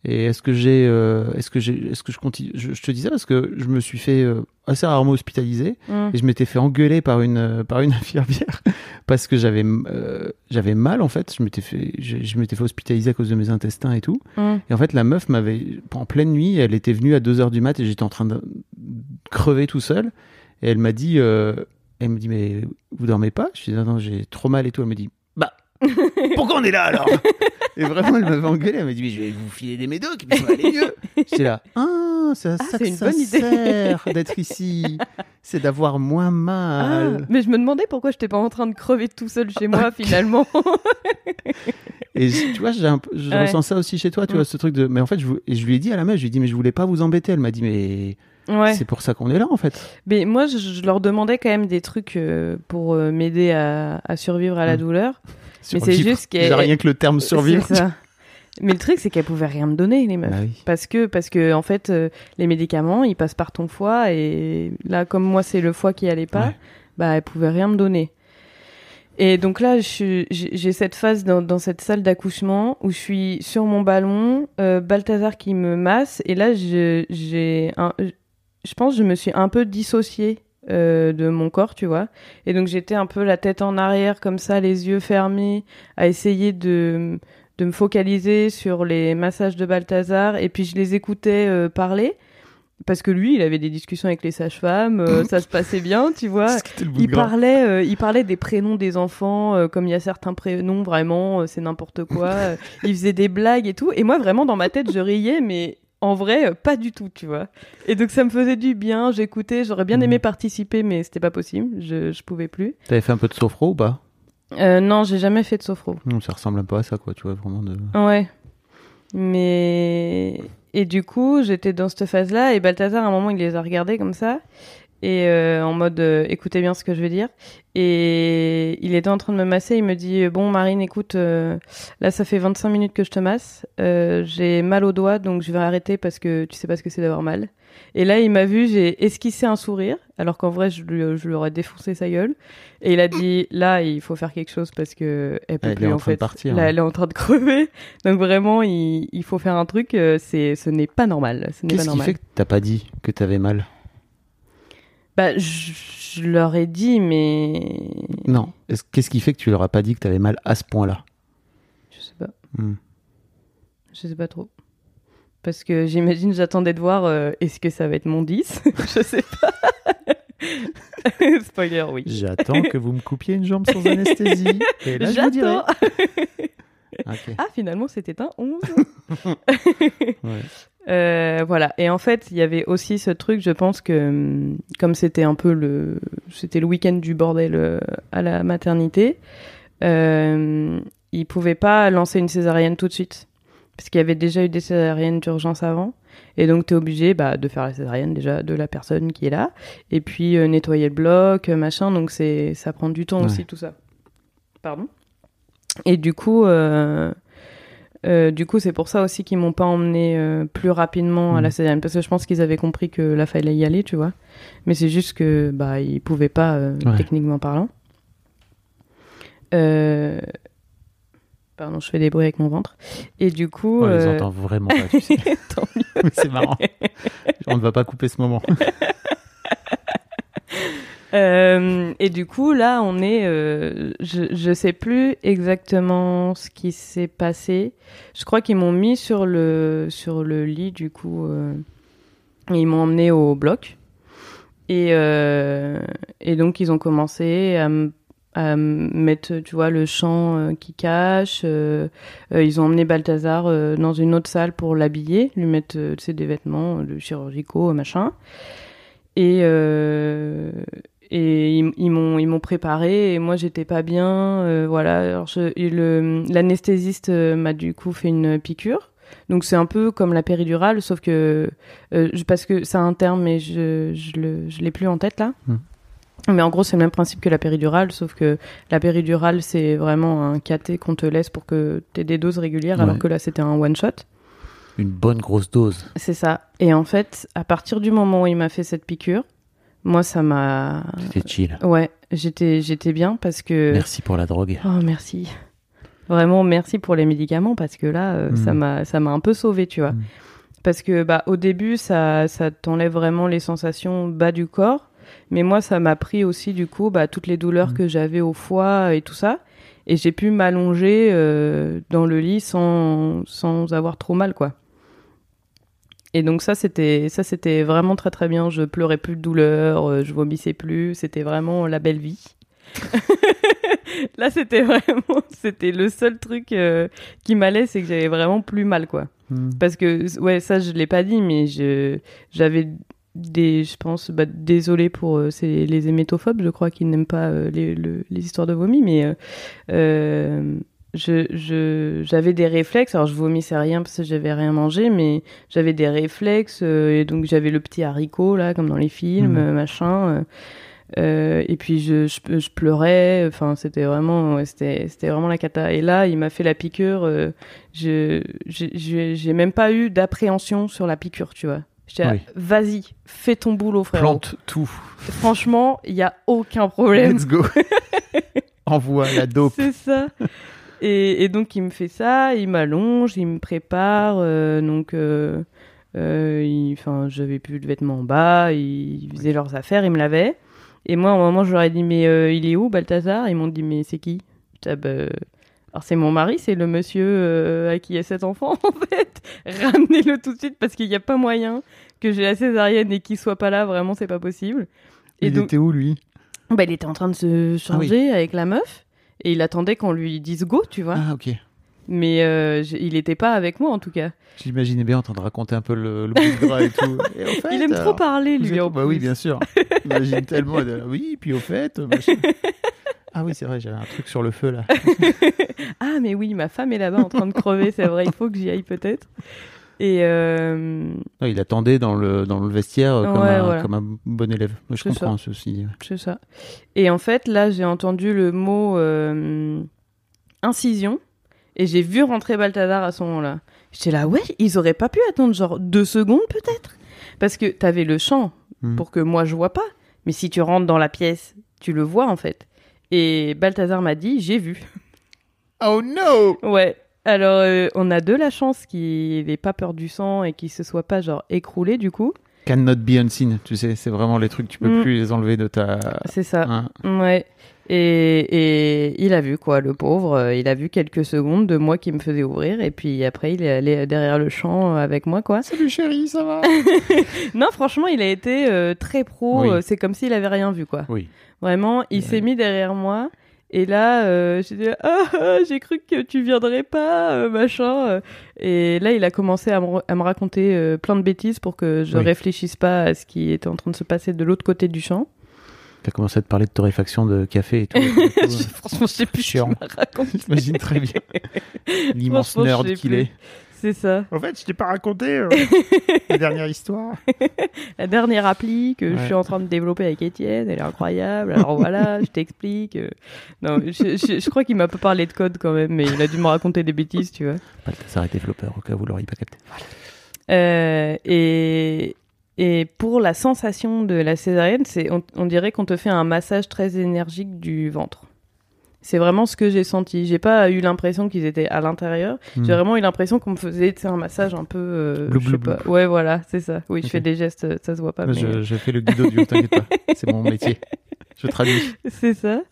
Et est-ce que j'ai, euh, est-ce que j'ai, est-ce que je continue je, je te dis ça parce que je me suis fait euh, assez rarement hospitaliser Mm. et je m'étais fait engueuler par une euh, par une infirmière parce que j'avais euh, j'avais mal en fait. Je m'étais fait je, je m'étais fait hospitaliser à cause de mes intestins et tout. Mm. Et en fait, la meuf m'avait en pleine nuit, elle était venue à 2 heures du mat et j'étais en train de crever tout seul. Et elle m'a dit, euh, elle me dit mais vous dormez pas? Je dis non non j'ai trop mal et tout. Elle me dit pourquoi on est là alors? Et vraiment elle m'avait engueulé. Elle m'a dit mais je vais vous filer des médocs puis ça va aller mieux. J'étais là ah c'est à ça c'est que une ça bonne idée. sert d'être ici, c'est d'avoir moins Ah, mal. mais je me demandais pourquoi j'étais pas en train de crever tout seul chez moi finalement. Et je- tu vois, j'ai un je Ouais. ressens ça aussi chez toi, tu Mm. vois, ce truc de. Mais en fait, je, et je lui ai dit à la meuf, je lui ai dit, mais je voulais pas vous embêter. Elle m'a dit, mais Ouais. C'est pour ça qu'on est là, en fait. Mais moi, je, je leur demandais quand même des trucs euh, pour euh, m'aider à, à survivre à la Mm. douleur. Mais c'est juste qu'elle- rien que le terme survivre. Ça. Mais le truc, c'est qu'elles pouvaient rien me donner, les meufs. Bah oui. Parce que, parce que, en fait, euh, les médicaments, ils passent par ton foie et là, comme moi, c'est le foie qui allait pas, Ouais. bah, elles pouvaient rien me donner. Et donc là, je suis- j'ai cette phase dans, dans cette salle d'accouchement où je suis sur mon ballon, euh, Balthazar qui me masse, et là, j'ai un, je pense, que je me suis un peu dissociée euh, de mon corps, tu vois. Et donc j'étais un peu la tête en arrière, comme ça, les yeux fermés, à essayer de de me focaliser sur les massages de Balthazar, et puis je les écoutais euh, parler. Parce que lui, il avait des discussions avec les sages-femmes, euh, ça se passait bien, tu vois. Il parlait, euh, il parlait des prénoms des enfants, euh, comme il y a certains prénoms, vraiment, euh, c'est n'importe quoi. il faisait des blagues et tout. Et moi, vraiment, dans ma tête, je riais, mais en vrai, euh, pas du tout, tu vois. Et donc, ça me faisait du bien, j'écoutais, j'aurais bien aimé Mhm. participer, mais c'était pas possible, je, je pouvais plus. T'avais fait un peu de sophro ou pas? Euh, non, j'ai jamais fait de sophro. Non, ça ressemble un peu à ça, quoi, tu vois, vraiment de... Ouais. Mais. Et du coup, j'étais dans cette phase-là, et Balthazar, à un moment, il les a regardés comme ça, et euh, en mode euh, écoutez bien ce que je veux dire. Et il était en train de me masser, il me dit Bon, Marine, écoute, euh, là, ça fait 25 minutes que je te masse, euh, j'ai mal au doigt, donc je vais arrêter parce que tu sais pas ce que c'est d'avoir mal. Et là, il m'a vu, j'ai esquissé un sourire, alors qu'en vrai, je lui, je lui aurais défoncé sa gueule. Et il a dit Là, il faut faire quelque chose parce que elle peut Elle est plus, en en train de fait. partir, Là, hein. elle est en train de crever. Donc vraiment, il, il faut faire un truc. euh, c'est, ce n'est pas normal. Ce n'est pas Qu'est-ce qui normal. fait que t'as pas dit que t'avais mal? Bah, je, je leur ai dit, mais Non. Est-ce- Qu'est-ce qui fait que tu leur as pas dit que t'avais mal à ce point-là? Je sais pas. Hmm. Je sais pas trop. Parce que j'imagine, j'attendais de voir euh, est-ce que ça va être mon 10 Je sais pas. Spoiler, oui. J'attends que vous me coupiez une jambe sans anesthésie. Et là, je vous dirai. J'attends. Ok. Ah, finalement, c'était un 11. Ouais. Euh, voilà. Et en fait, il y avait aussi ce truc, je pense que hum, comme c'était un peu le, c'était le week-end du bordel euh, à la maternité, euh, ils pouvaient pas lancer une césarienne tout de suite parce qu'il y avait déjà eu des césariennes d'urgence avant. Et donc, tu es obligé bah, de faire la césarienne déjà de la personne qui est là, et puis euh, nettoyer le bloc, machin. Donc, c'est, ça prend du temps Ouais. aussi, tout ça. Pardon. Et du coup, euh, euh, du coup, c'est pour ça aussi qu'ils m'ont pas emmené euh, plus rapidement à la Mhm. césarienne, parce que je pense qu'ils avaient compris que là fallait y aller, tu vois. Mais c'est juste que bah ils pouvaient pas euh, Ouais. techniquement parlant. Pardon, je fais des bruits avec mon ventre. Et du coup, On les entend vraiment pas, tu sais. tant mieux. Mais c'est marrant. On ne va pas couper ce moment. Euh, et du coup, là, on est. euh, je, je sais plus exactement ce qui s'est passé. Je crois qu'ils m'ont mis sur le, sur le lit, du coup. euh, ils m'ont emmené au bloc. Et, et donc, ils ont commencé à, mettre, tu vois, le euh, qui cache. ils ont emmené Balthazar dans une autre salle pour l'habiller, lui mettre des vêtements de chirurgicaux, machin. Et, et ils, ils m'ont ils m'ont préparé et moi j'étais pas bien euh, voilà. Alors je, et le l'anesthésiste euh, m'a du coup fait une piqûre. Donc c'est un peu comme la péridurale sauf que euh, parce que a un terme mais je je le je l'ai plus en tête là. Hmm. mais en gros c'est le même principe que la péridurale sauf que la péridurale c'est vraiment un caté qu'on te laisse pour que tu aies des doses régulières alors que là c'était un one shot. Une bonne grosse dose. c'est ça. Et en fait à partir du moment où il m'a fait cette piqûre moi ça m'a C'était chill. Ouais, j'étais j'étais bien parce que Merci pour la drogue. oh merci. Vraiment merci pour les médicaments parce que là euh, Mm. ça m'a ça m'a un peu sauvé, tu vois. Mm. Parce que bah au début ça ça t'enlève vraiment les sensations bas du corps, mais moi ça m'a pris aussi du coup bah toutes les douleurs Mm. que j'avais au foie et tout ça et j'ai pu m'allonger euh, dans le lit sans sans avoir trop mal quoi. Et donc ça c'était ça c'était vraiment très très bien. Je pleurais plus de douleur, euh, je vomissais plus. C'était vraiment la belle vie. Là c'était vraiment c'était le seul truc euh, qui m'allait, c'est que j'avais vraiment plus mal quoi. Hmm. Parce que ouais ça je l'ai pas dit, mais je j'avais des je pense bah, désolé pour euh, c'est les hémétophobes je crois qui n'aiment pas euh, les, le- les histoires de vomi mais euh, je, je, j'avais des réflexes. Alors, je vomissais rien parce que j'avais rien mangé, mais j'avais des réflexes. euh, et donc, j'avais le petit haricot, là, comme dans les films, Mhm. euh, machin. euh, euh, et puis, je, je, je pleurais. Enfin, c'était vraiment, ouais, c'était, c'était vraiment la cata. Et là, il m'a fait la piqûre. je, j'ai, même pas eu d'appréhension sur la piqûre, tu vois. J'étais Oui. vas-y, fais ton boulot, frère. Plante tout. Franchement, il y a aucun problème. Let's go. Envoie la dope. C'est ça. Et, et donc il me fait ça, il m'allonge, il me prépare, euh, donc euh, euh, enfin j'avais plus de vêtements en bas, ils faisaient leurs affaires, ils me lavaient. Et moi, à un moment, je leur ai dit mais euh, il est où Balthazar? Ils m'ont dit mais c'est qui? Ah, bah, alors c'est mon mari, c'est le monsieur euh, à qui il y a cet enfant en fait. Ramenez-le tout de suite parce qu'il n'y a pas moyen que j'ai la césarienne et qu'il soit pas là. Vraiment, c'est pas possible. Et Il donc, était où, lui? Bah, il était en train de se changer avec la meuf et il attendait qu'on lui dise go, tu vois. Ah, ok. Mais euh, il était pas avec moi en tout cas. J'imaginais bien en train de raconter un peu le, le bout de gras et tout. Et au fait, il aime trop parler lui. en Bah oui, bien sûr. J'imagine tellement. de- Oui, puis au fait. machin. Ah oui, c'est vrai, j'avais un truc sur le feu là. Ah mais oui, ma femme est là-bas en train de crever, c'est vrai, il faut que j'y aille peut-être. Et euh, Non, il attendait dans le, dans le vestiaire euh, comme, Ouais, un, voilà. comme un bon élève. Moi, je comprends ceci. c'est ça. Et en fait, là, j'ai entendu le mot euh, incision et j'ai vu rentrer Balthazar à ce moment-là. J'étais là, ouais, ils auraient pas pu attendre genre deux secondes peut-être? Parce que t'avais le champ Hmm. pour que moi je vois pas. Mais si tu rentres dans la pièce, tu le vois en fait. Et Balthazar m'a dit, j'ai vu. Oh no Ouais. Alors, euh, on a de la chance qu'il n'ait pas peur du sang et qu'il se soit pas genre écroulé du coup. Cannot be unseen. Tu sais, c'est vraiment les trucs, tu peux Mm. plus les enlever de ta. C'est ça. Hein. Ouais. Et, et il a vu quoi, le pauvre. euh, Il a vu quelques secondes de moi qui me faisait ouvrir et puis après il est allé derrière le champ euh, avec moi quoi. Salut chérie, ça va? Non, franchement, il a été euh, très pro. Oui. C'est comme s'il avait rien vu quoi. Oui. Vraiment, il s'est mis derrière moi. Et là, euh, j'ai dit ah, ah, j'ai cru que tu viendrais pas, euh, machin. euh. Et là, il a commencé à me, ra- à me raconter euh, plein de bêtises pour que je Oui. réfléchisse pas à ce qui était en train de se passer de l'autre côté du champ. T'as commencé à te parler de torréfaction de café et tout. Franchement, je sais plus ce qu'il m'a raconté. J'imagine très bien. L'immense nerd qu'il est. C'est ça. En fait, je t'ai pas raconté euh, la dernière histoire. La dernière appli que je suis en train de développer avec Étienne, elle est incroyable. Alors voilà, je t'explique. euh. Non, je, je- je crois qu'il m'a pas parlé de code quand même, mais il a dû me raconter des bêtises, tu vois. Balthazar est développeur, au cas où vous l'auriez pas capté. Euh, et, et pour la sensation de la césarienne, c'est, on, on dirait qu'on te fait un massage très énergique du ventre. C'est vraiment ce que j'ai senti. J'ai pas eu l'impression qu'ils étaient à l'intérieur. Hmm. J'ai vraiment eu l'impression qu'on me faisait un massage un peu. euh, Blou, je sais blou, pas. Ouais, voilà, c'est ça. Oui, je fais des gestes, ça se voit pas. Mais... je, je fais le guide audio, t'inquiète pas. C'est mon métier. Je traduis. C'est ça.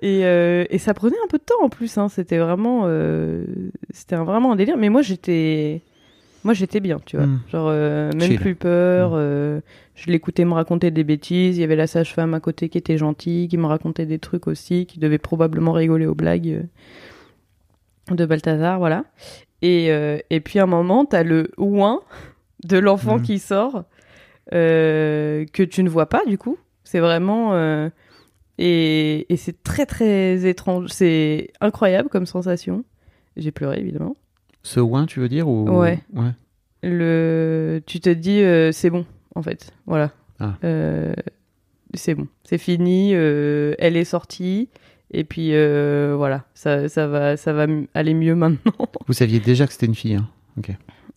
Et, euh, et ça prenait un peu de temps en plus. Hein. C'était vraiment, euh, c'était vraiment un délire. Mais moi, j'étais, moi, j'étais bien, tu vois. Mm. Genre euh, même Chill. plus peur. Mm. euh, je l'écoutais me raconter des bêtises. Il y avait la sage-femme à côté qui était gentille, qui me racontait des trucs aussi, qui devait probablement rigoler aux blagues euh, de Balthazar, voilà. Et, et puis à un moment, t'as le ouin de l'enfant Mm. qui sort que tu ne vois pas du coup. C'est vraiment et, et c'est très très étrange. C'est incroyable comme sensation. J'ai pleuré évidemment. Ce ouin, tu veux dire ou... Ouais. ouais. Le, tu te dis euh, c'est bon en fait. Voilà. Ah. Euh, c'est bon, c'est fini. euh, elle est sortie. Et puis voilà, ça, ça va, ça va aller mieux maintenant. Vous saviez déjà que c'était une fille. Hein.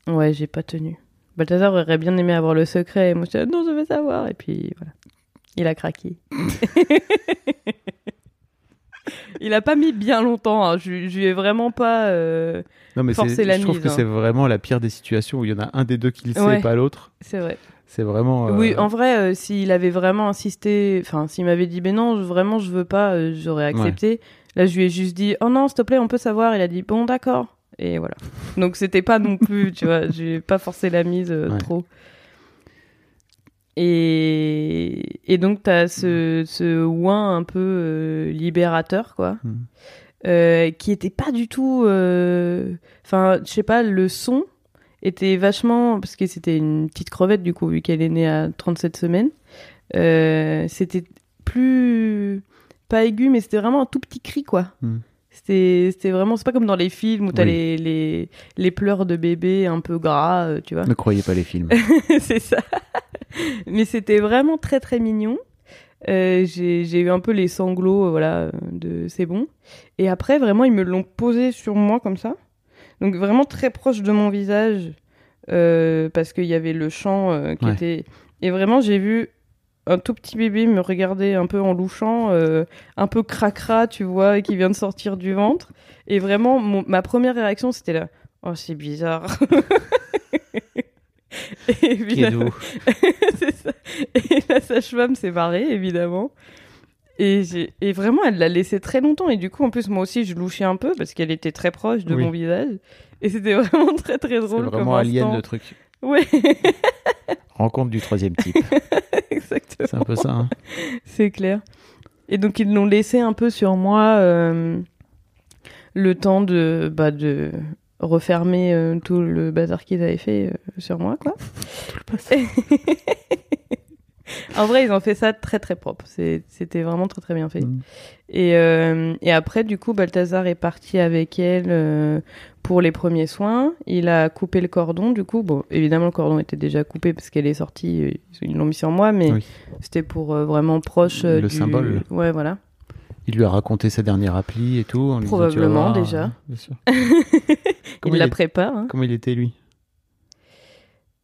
Ouais, j'ai pas tenu. Balthazar aurait bien aimé avoir le secret. Et moi, je disais, non, je veux savoir. Et puis, voilà. Il a craqué. il a pas mis bien longtemps. hein. Je, je lui ai vraiment pas. euh, Non, mais c'est- la je trouve mise, que hein. c'est vraiment la pire des situations où il y en a un des deux qui le sait, Ouais. pas l'autre. C'est vrai. C'est vraiment. euh, Oui, en vrai, euh, s'il avait vraiment insisté, enfin, s'il m'avait dit, ben non, je- vraiment, je veux pas, euh, j'aurais accepté. Là, je lui ai juste dit, oh non, s'il te plaît, on peut savoir. Il a dit, bon, d'accord. Et voilà. Donc, c'était pas non plus, tu vois, j'ai pas forcé la mise Ouais. trop. Et, et donc, t'as ce, ce ouin un peu euh, libérateur, quoi. Mhm. euh, qui était pas du tout. euh, Enfin, je sais pas, le son était vachement. Parce que c'était une petite crevette, du coup, vu qu'elle est née à 37 semaines. C'était plus. Pas aigu, mais c'était vraiment un tout petit cri, quoi. Mhm. C'était c'était vraiment, c'est pas comme dans les films où t'as Oui. les, les, les pleurs de bébé un peu gras, euh, tu vois. Ne croyez pas les films. c'est ça. Mais c'était vraiment très très mignon. Euh, j'ai j'ai eu un peu les sanglots, euh, voilà, de c'est bon. Et après, vraiment, ils me l'ont posé sur moi comme ça. Donc vraiment très proche de mon visage, euh, parce qu'il y avait le champ euh, qui Ouais. était... Et vraiment, j'ai vu un tout petit bébé me regarder un peu en louchant, euh, un peu cracra, tu vois, qui vient de sortir du ventre. Et vraiment, mon- ma première réaction, c'était là, oh c'est bizarre. Et évidemment- ça. Et la sage-femme s'est barrée, évidemment. Et, vraiment, elle l'a laissé très longtemps. Et du coup, en plus, moi aussi, je louchais un peu parce qu'elle était très proche de Oui. mon visage. Et c'était vraiment très, très C'est drôle. vraiment comme alien instant. le truc. Ouais, Rencontre du troisième type. Exactement. C'est un peu ça. hein. C'est clair. Et donc, ils l'ont laissé un peu sur moi euh, le temps de, bah, de refermer euh, tout le bazar qu'ils avaient fait euh, sur moi, quoi. en vrai, ils ont fait ça très très propre. C'était vraiment très très bien fait. Mm. Et, euh, et après, du coup, Balthazar est parti avec elle euh, pour les premiers soins. Il a coupé le cordon, du coup. Bon, évidemment, le cordon était déjà coupé parce qu'elle est sortie. euh, Ils l'ont mis sur moi, mais Oui. c'était pour euh, vraiment proche Le du... symbole. Ouais, voilà. Il lui a raconté sa dernière appli et tout. en lui Probablement, déjà. hein, bien sûr. il Comment la est- prépare. hein. Comment il était lui?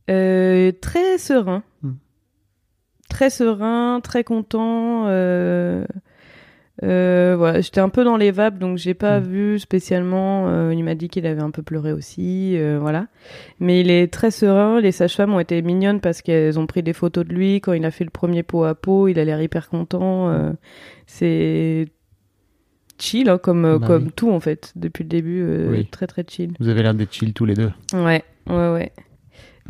Euh, très serein. Très serein, très content. euh, euh, voilà, j'étais un peu dans les vapes, donc j'ai pas Hmm. vu spécialement. euh, il m'a dit qu'il avait un peu pleuré aussi, euh, voilà. Mais il est très serein. Les sages-femmes ont été mignonnes parce qu'elles ont pris des photos de lui quand il a fait le premier pot à pot. Il a l'air hyper content. c'est chill, hein, comme Bah comme oui. tout en fait depuis le début. Oui. Très très chill. Vous avez l'air d'être chill tous les deux. Ouais, ouais, ouais.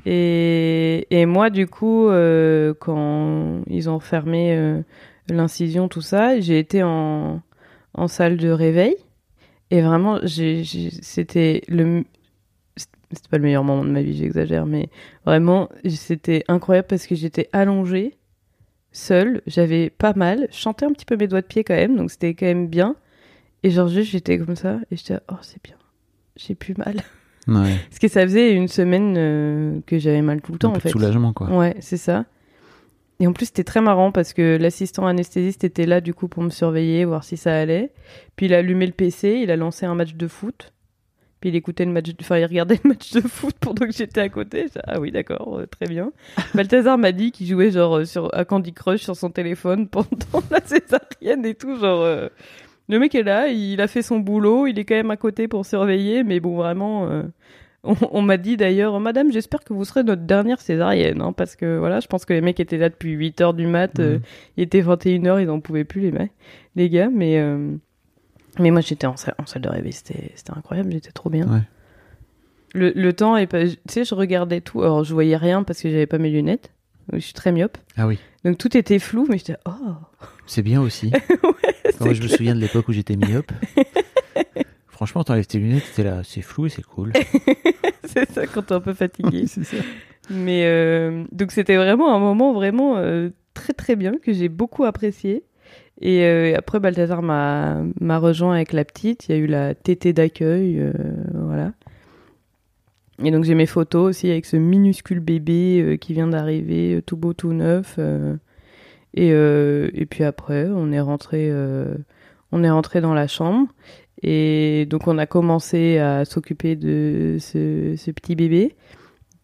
Et, et moi, du coup, euh, quand ils ont fermé euh, l'incision, tout ça, j'ai été en, en salle de réveil. Et vraiment, c'était le. C'était pas le meilleur moment de ma vie, j'exagère, mais vraiment, c'était incroyable parce que j'étais allongée, seule, j'avais pas mal, chantais un petit peu mes doigts de pied quand même, donc c'était quand même bien. Et genre, juste, j'étais comme ça, et j'étais, oh, c'est bien, j'ai plus mal. Ouais. Parce que ça faisait une semaine euh, que j'avais mal tout le temps, un peu en fait. de soulagement, quoi. Ouais, c'est ça. Et en plus, c'était très marrant parce que l'assistant anesthésiste était là, du coup, pour me surveiller, voir si ça allait. Puis il a allumé le PC, il a lancé un match de foot. Puis il écoutait le match, enfin, il regardait le match de foot pendant que j'étais à côté. Ah oui, d'accord, euh, très bien. Balthazar m'a dit qu'il jouait, genre, euh, sur, à Candy Crush sur son téléphone pendant la césarienne et tout, genre. euh, le mec est là, il a fait son boulot, il est quand même à côté pour surveiller, mais bon, vraiment, euh, on, on m'a dit d'ailleurs, Madame, j'espère que vous serez notre dernière césarienne, hein, parce que voilà, je pense que les mecs étaient là depuis 8 heures du mat, euh, Mhm. il était 21 heures, ils n'en pouvaient plus, les mecs, les gars, mais, euh, mais moi j'étais en salle, en salle de réveil, c'était c'était incroyable, j'étais trop bien. Ouais. Le, le temps est pas, tu sais, je regardais tout, alors je voyais rien parce que j'avais pas mes lunettes, je suis très myope, Ah oui. donc tout était flou, mais j'étais, oh, C'est bien aussi. Moi, je me souviens de l'époque où j'étais myope. Franchement, t'enlèves tes lunettes, t'es là, c'est flou et c'est cool. c'est ça quand t'es un peu fatigué. c'est ça. Mais euh, donc c'était vraiment un moment vraiment euh, très très bien que j'ai beaucoup apprécié. Et euh, après Balthazar m'a m'a rejoint avec la petite. Il y a eu la tétée d'accueil, voilà. Et donc j'ai mes photos aussi avec ce minuscule bébé qui vient d'arriver, tout beau, tout neuf. Et euh, et puis après on est rentré euh, on est rentré dans la chambre. Et donc on a commencé à s'occuper de ce, petit bébé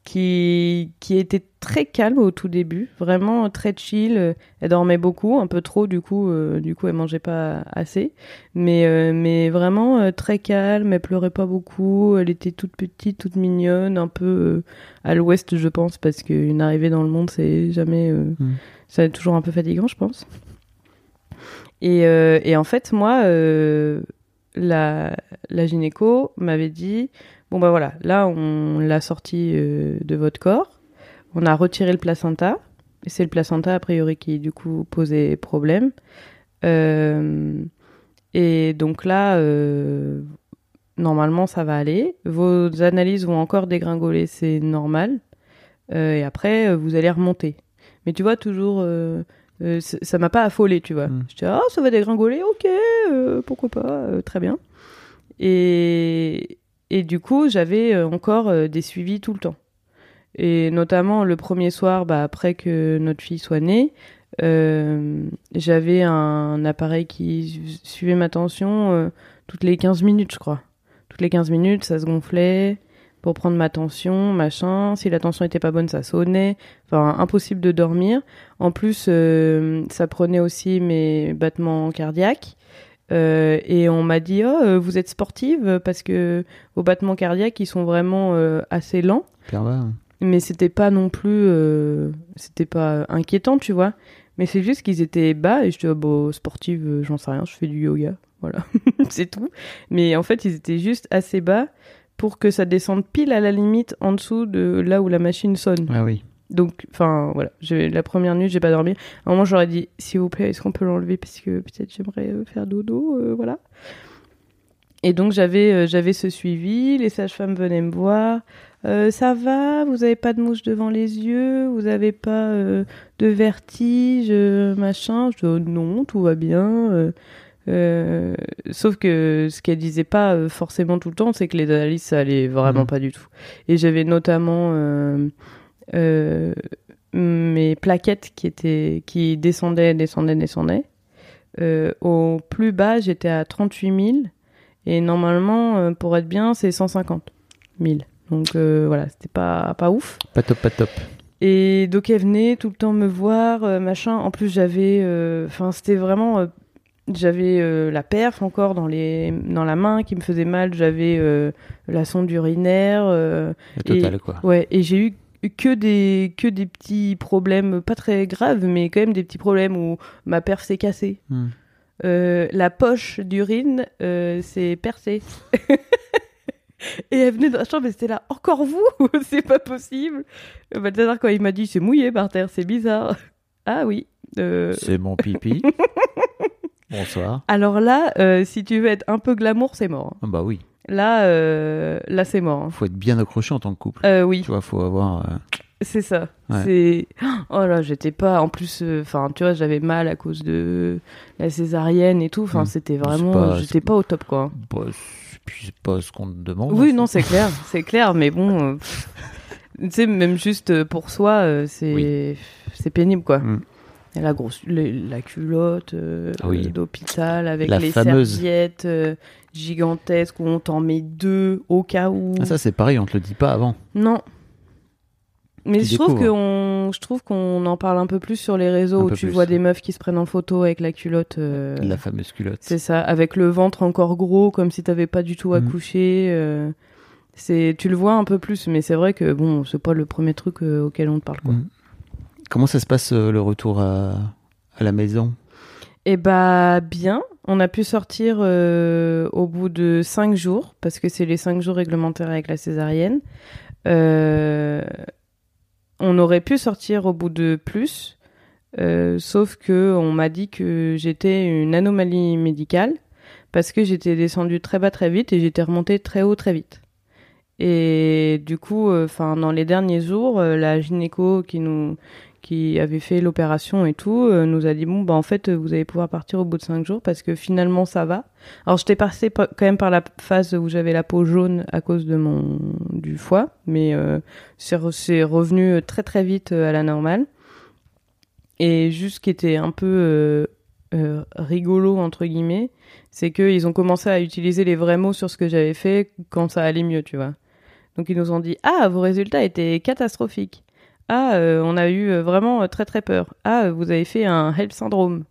qui, qui était très calme au tout début, vraiment très chill. Elle dormait beaucoup, un peu trop du coup, euh, du coup elle mangeait pas assez, mais euh, mais vraiment très calme. Elle pleurait pas beaucoup, elle était toute petite, toute mignonne, un peu à l'ouest je pense, parce qu'une arrivée dans le monde c'est jamais, euh, Mm. c'est toujours un peu fatigant je pense. Et, euh, en fait moi, euh, la la gynéco m'avait dit Bon bah voilà, là on l'a sorti euh, de votre corps, on a retiré le placenta, et c'est le placenta a priori qui du coup posait problème. Et donc là, normalement ça va aller. Vos analyses vont encore dégringoler, c'est normal. Et après, vous allez remonter. Mais tu vois, toujours, euh, euh, ça m'a pas affolé, tu vois. Mm. J'étais, ah, ça va dégringoler, ok, euh, pourquoi pas, euh, très bien. Et, et du coup, j'avais euh, encore des suivis tout le temps. Et notamment le premier soir, bah, après que notre fille soit née, j'avais un appareil qui suivait ma tension toutes les 15 minutes, je crois. Toutes les 15 minutes, ça se gonflait pour prendre ma tension, machin. Si la tension était pas bonne, ça sonnait. Enfin, impossible de dormir. En plus, euh, ça prenait aussi mes battements cardiaques. Euh, et on m'a dit, oh, euh, vous êtes sportive parce que vos battements cardiaques, ils sont vraiment euh, assez lents. Pervers. Mais c'était pas non plus, c'était pas inquiétant, tu vois. Mais c'est juste qu'ils étaient bas et je dis, oh, bon, sportive, j'en sais rien, je fais du yoga. Voilà, c'est tout. Mais en fait, ils étaient juste assez bas pour que ça descende pile à la limite en dessous de là où la machine sonne. Ah oui. Donc, enfin, voilà. La première nuit, j'ai pas dormi. À un moment, j'aurais dit, s'il vous plaît, est-ce qu'on peut l'enlever parce que peut-être j'aimerais euh, faire dodo, euh, voilà. Et donc, j'avais euh, j'avais ce suivi. Les sages-femmes venaient me voir. Ça va Vous avez pas de mouche devant les yeux Vous avez pas de vertige, machin Je dis, oh, non, tout va bien. Euh, sauf que ce qu'elle disait pas euh, forcément tout le temps, c'est que les analyses, ça allait vraiment Mhm. pas du tout. Et j'avais notamment euh, mes plaquettes qui étaient qui descendaient, descendaient, descendaient. Au plus bas, j'étais à 38 000 et normalement, pour être bien, c'est 150 000. Donc voilà, c'était pas pas ouf. Pas top, pas top. Et donc elle venait tout le temps me voir, machin. En plus j'avais, enfin c'était vraiment, j'avais euh, la perf encore dans les, dans la main qui me faisait mal. J'avais euh, la sonde urinaire. euh, Le total, Et- quoi. ouais, et j'ai eu que des que des petits problèmes, pas très graves, mais quand même des petits problèmes où ma perf s'est cassée. Hmm. Euh, la poche d'urine euh, s'est percée. Et elle venait dans la chambre et c'était là, encore vous? C'est pas possible Balthazar, quand il m'a dit, c'est mouillé par terre, c'est bizarre. Ah oui. Euh, C'est mon pipi. Bonsoir. Alors là, euh, si tu veux être un peu glamour, c'est mort. Ah bah oui. Là, euh, là c'est mort. hein. Faut être bien accroché en tant que couple. Euh, oui, Tu vois, faut avoir. c'est ça. Ouais. C'est oh là, j'étais pas. En plus, enfin, tu vois, j'avais mal à cause de la césarienne et tout. Enfin, Hmm. c'était vraiment, j'étais pas au top quoi. bah, c'est- pas ce qu'on te demande. Oui, en non, c'est clair, c'est clair, mais bon, tu sais, même juste pour soi, c'est c'est pénible, quoi. Mm. Et la grosse, les- la culotte euh, oui. d'hôpital avec La les fameuse. serviettes euh, gigantesques où on t'en met deux au cas où. Ah, ça, c'est pareil, on te le dit pas avant. Non. Mais je trouve, que on, je trouve qu'on en parle un peu plus sur les réseaux Un où tu plus. vois des meufs qui se prennent en photo avec la culotte. euh, La fameuse culotte. c'est ça, avec le ventre encore gros, comme si t'avais pas du tout Mhm. accouché. c'est, tu le vois un peu plus, mais c'est vrai que bon, c'est pas le premier truc auquel on te parle. Quoi. Mm. Comment ça se passe euh, le retour à, la maison? Et bah bien, on a pu sortir euh, au bout de cinq jours, parce que c'est les cinq jours réglementaires avec la césarienne. Euh, on aurait pu sortir au bout de plus, sauf que on m'a dit que j'étais une anomalie médicale, parce que j'étais descendue très bas très vite et j'étais remontée très haut très vite. Et du coup, enfin dans les derniers jours, la gynéco qui nous qui avait fait l'opération et tout, euh, nous a dit bon bah en fait vous allez pouvoir partir au bout de cinq jours parce que finalement ça va. Alors j'étais passée pa- quand même par la phase où j'avais la peau jaune à cause de mon du foie, mais euh, c'est re- c'est revenu très très vite euh, à la normale. Et juste ce qui était un peu euh, rigolo entre guillemets, c'est qu'ils ont commencé à utiliser les vrais mots sur ce que j'avais fait quand ça allait mieux, tu vois. Donc ils nous ont dit ah vos résultats étaient catastrophiques. Ah, euh, on a eu euh, vraiment euh, très très peur. Ah, vous avez fait un HELP syndrome.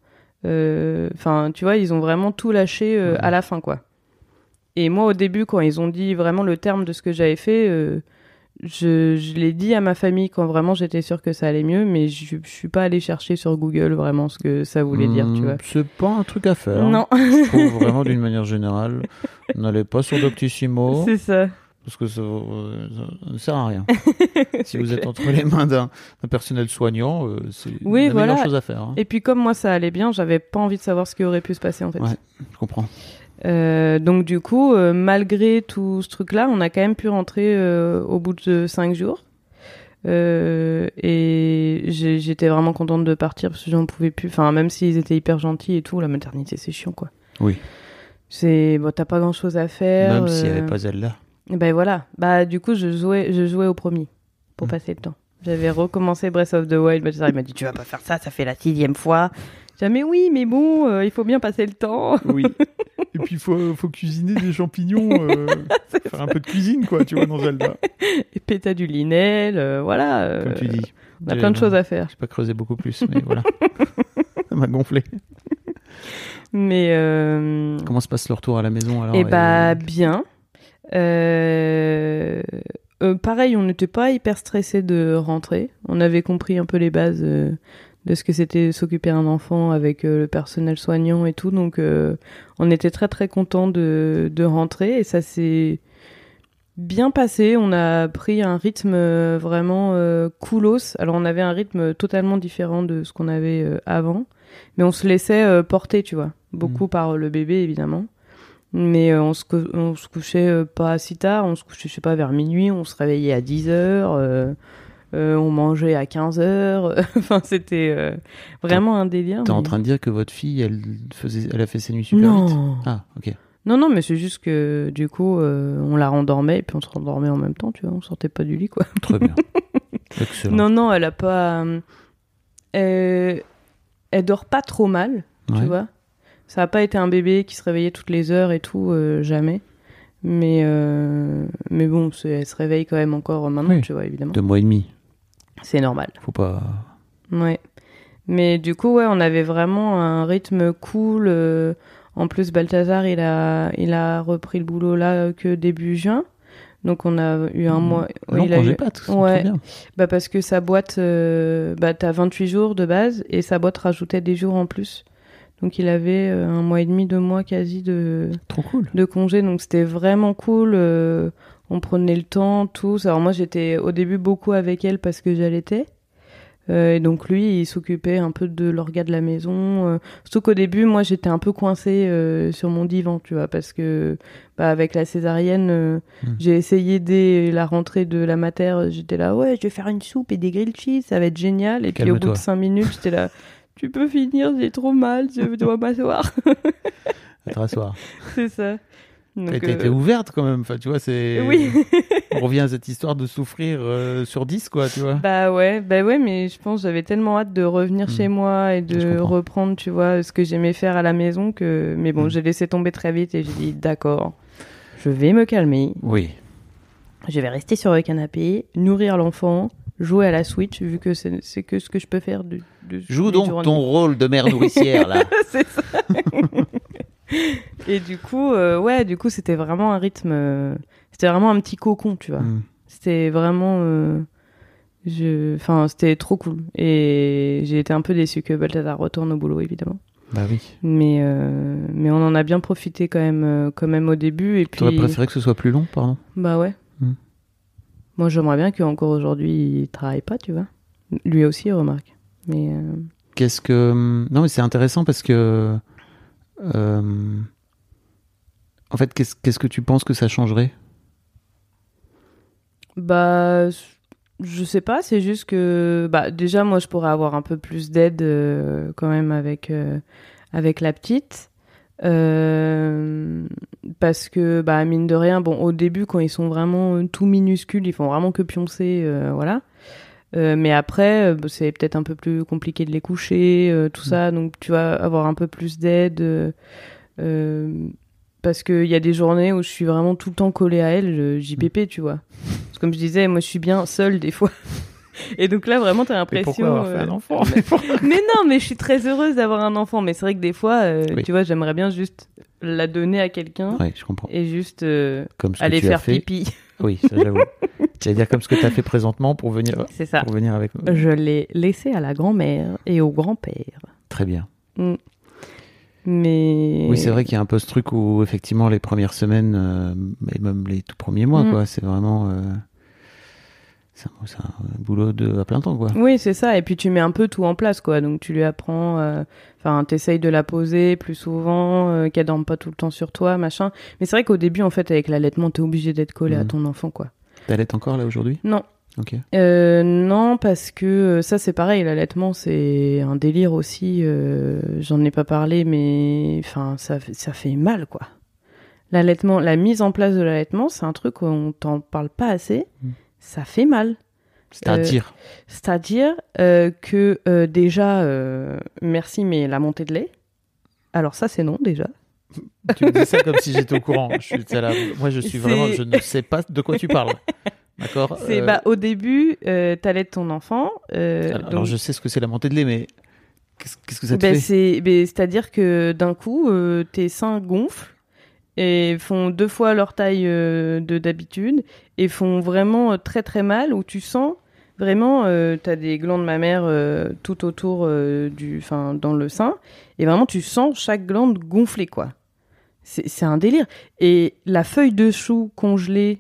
Enfin, tu vois, ils ont vraiment tout lâché à la fin, quoi. Et moi, au début, quand ils ont dit vraiment le terme de ce que j'avais fait, euh, je, je l'ai dit à ma famille quand vraiment j'étais sûre que ça allait mieux, mais je, je suis pas allée chercher sur Google vraiment ce que ça voulait dire, tu Hmm, vois. C'est pas un truc à faire. Non, Je trouve vraiment d'une manière générale. N'allez pas sur Doctissimo c'est ça. Parce que ça, euh, ça ne sert à rien. si vous êtes entre les mains d'un personnel soignant, euh, c'est Oui, la voilà. meilleure chose à faire. hein. Et puis comme moi ça allait bien, j'avais pas envie de savoir ce qui aurait pu se passer en fait. Ouais. Je comprends. Euh, donc du coup, euh, malgré tout ce truc-là, on a quand même pu rentrer euh, au bout de cinq jours. Euh, et j'étais vraiment contente de partir parce que j'en pouvais plus. Enfin, même s'ils étaient hyper gentils et tout, la maternité c'est chiant quoi. Oui. C'est bon, t'as pas grand chose à faire. Même s'il n'y euh, avait pas Zelda. Ben voilà. Bah du coup, je jouais, je jouais au premier pour Mm. passer le temps. J'avais recommencé Breath of the Wild. Il m'a dit tu vas pas faire ça, ça fait la sixième fois. Jamais oui, mais bon, euh, il faut bien passer le temps. Oui. Et puis, il faut, faut cuisiner des champignons, euh, faire un peu de cuisine, quoi, tu vois, dans Zelda. Et péta du linel, euh, voilà. Comme tu dis. On a plein de choses à faire. J'ai pas creusé beaucoup plus, mais voilà. Ça m'a gonflé. Mais Comment se passe le retour à la maison alors Eh bah bien. Euh, euh, pareil, on n'était pas hyper stressé de rentrer. On avait compris un peu les bases euh, de ce que c'était s'occuper d'un enfant avec euh, le personnel soignant et tout. Donc euh, on était très très content de, de rentrer et ça s'est bien passé. On a pris un rythme vraiment euh, coolos. Alors on avait un rythme totalement différent de ce qu'on avait avant, mais on se laissait porter, tu vois, beaucoup par le bébé évidemment. Mais euh, on, se on se couchait euh, pas si tard, on se couchait, je sais pas, vers minuit, on se réveillait à 10 heures, euh, on mangeait à 15 heures. enfin, c'était euh, vraiment un délire. T'es en mais- train de dire que votre fille, elle, faisait, elle a fait ses nuits super vite? Non. Ah, ok. Non, non, mais c'est juste que du coup, euh, on la rendormait et puis on se rendormait en même temps, tu vois, on sortait pas du lit, quoi. Très bien. Excellent. Non, non, elle a pas. elle dort pas trop mal, Ouais. tu vois. Ça a pas été un bébé qui se réveillait toutes les heures et tout, euh, jamais. Mais, euh, mais bon, elle se réveille quand même encore maintenant, Oui. tu vois, évidemment. Deux mois et demi. C'est normal. Faut pas. Ouais. Mais du coup, ouais, on avait vraiment un rythme cool. euh, en plus, Balthazar, il a, il a repris le boulot là que début juin. Donc, on a eu un Mmh. mois. ouais, Non, il a eu- pas, tout Ouais. bien. Bah parce que sa boîte, euh, bah t'as 28 jours de base et sa boîte rajoutait des jours en plus. Donc il avait euh, un mois et demi, deux mois quasi de, Trop cool. de congé. Donc c'était vraiment cool. euh, on prenait le temps, tous. Alors moi j'étais au début beaucoup avec elle parce que j'allaitais. Euh, et donc lui, il s'occupait un peu de l'orga de la maison. euh, surtout qu'au début, moi, j'étais un peu coincée euh, sur mon divan, tu vois, parce que bah, avec la césarienne, euh, Mm. j'ai essayé dès la rentrée de la mater, j'étais là, ouais, je vais faire une soupe et des grilled cheese, ça va être génial. Et puis au bout de cinq minutes, j'étais là, tu peux finir, j'ai trop mal, je dois m'asseoir. Te rasseoir. C'est ça. T'as été euh, ouverte quand même. Enfin, tu vois, c'est. Oui. On revient à cette histoire de souffrir euh, sur 10, quoi, tu vois. Bah ouais, bah ouais, mais je pense que j'avais tellement hâte de revenir Mm. chez moi et de reprendre, tu vois, ce que j'aimais faire à la maison que. Mais bon, Mm. j'ai laissé tomber très vite et j'ai dit d'accord, je vais me calmer, Oui. je vais rester sur le canapé, nourrir l'enfant, jouer à la Switch vu que c'est c'est que ce que je peux faire de. de Joue donc journées. ton rôle de mère nourricière, là. c'est ça. et du coup, euh, ouais, du coup, c'était vraiment un rythme. euh, C'était vraiment un petit cocon, tu vois. Mm. C'était vraiment. euh, je... Enfin, c'était trop cool. Et j'ai été un peu déçue que Balthazar retourne au boulot, évidemment. Bah oui. Mais, euh, mais on en a bien profité quand même, quand même au début. Et puis, T'aurais préféré que ce soit plus long, pardon? Bah ouais. Moi, j'aimerais bien qu'encore aujourd'hui, il travaille pas, tu vois. Lui aussi, remarque. Mais euh, Qu'est-ce que. Non, mais c'est intéressant parce que. euh, En fait, qu'est-ce qu'est-ce que tu penses que ça changerait? Bah, je sais pas, c'est juste que, bah, déjà, moi, je pourrais avoir un peu plus d'aide euh, quand même avec, euh, avec la petite. Euh, parce que, bah, mine de rien, bon, au début, quand ils sont vraiment euh, tout minuscules, ils font vraiment que pioncer, euh, voilà. Euh, mais après, bah, c'est peut-être un peu plus compliqué de les coucher, tout ça, donc tu vas avoir un peu plus d'aide. parce qu'il y a des journées où je suis vraiment tout le temps collée à elle, JPP, tu vois. Parce que comme je disais, moi je suis bien seule des fois. Et donc là, vraiment, t'as Mais l'impression. pourquoi avoir fait euh, un enfant? Mais non, mais je suis très heureuse d'avoir un enfant. Mais c'est vrai que des fois, euh, Oui. tu vois, j'aimerais bien juste la donner à quelqu'un Oui, je comprends. et juste euh, Comme aller faire fait. pipi. Oui, ça j'avoue. J'allais dire comme ce que tu as fait présentement pour venir, C'est ça. pour venir avec nous. Je l'ai laissé à la grand-mère et au grand-père. Très bien. Mais. Oui, c'est vrai qu'il y a un peu ce truc où effectivement les premières semaines euh, et même les tout premiers mois, Mm. quoi, c'est vraiment euh, c'est un, boulot de à plein temps, quoi. Oui, c'est ça. Et puis tu mets un peu tout en place, quoi. Donc tu lui apprends, euh, enfin, t'essayes de la poser plus souvent, euh, qu'elle dorme pas tout le temps sur toi, machin. Mais c'est vrai qu'au début, en fait, avec l'allaitement, t'es obligé d'être collé à Mhm. ton enfant, quoi. T'allaites encore là aujourd'hui? Non. Ok. Euh, non, parce que euh, ça, c'est pareil. L'allaitement, c'est un délire aussi. euh, J'en ai pas parlé, mais enfin, ça, fait- ça fait mal, quoi. l'allaitement, la mise en place de l'allaitement, c'est un truc on t'en parle pas assez. Mm. Ça fait mal. C'est-à-dire C'est-à-dire euh, que euh, déjà, euh, merci, mais la montée de lait. Alors ça, c'est non déjà. Tu me dis ça comme si j'étais au courant. Je suis, là- moi, je suis vraiment, je ne sais pas de quoi tu parles. D'accord. C'est Euh, bah au début, euh, t'allaites ton enfant. euh, alors, donc- alors, je sais ce que c'est la montée de lait, mais qu'est-ce, que ça te Ben, fait? ben, c'est-à-dire que d'un coup, euh, tes seins gonflent et font deux fois leur taille euh, de d'habitude et font vraiment euh, très très mal où tu sens vraiment, euh, t'as des glandes mammaires euh, tout autour du, enfin dans le sein et vraiment tu sens chaque glande gonfler quoi. C'est, un délire. Et la feuille de chou congelée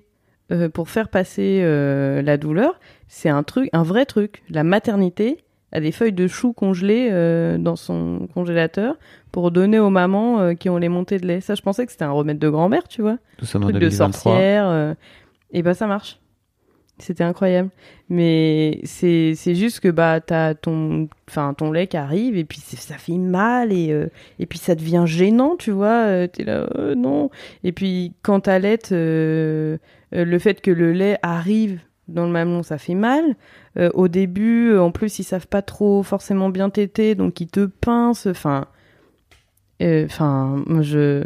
pour faire passer la douleur, c'est un truc, un vrai truc. La maternité a des feuilles de chou congelées euh, dans son congélateur pour donner aux mamans euh, qui ont les montées de lait. Ça, je pensais que c'était un remède de grand-mère, tu vois, en truc de 2023. sorcière. euh, et bah ça marche. C'était incroyable. Mais c'est juste que bah t'as ton ton lait qui arrive et puis ça fait mal et euh, et puis ça devient gênant, tu vois. euh, T'es là euh, non. Et puis quand t'allaites, le fait que le lait arrive dans le mamelon, ça fait mal. Euh, au début, euh, en plus, ils savent pas trop forcément bien téter, donc ils te pincent. Enfin, euh, enfin, je,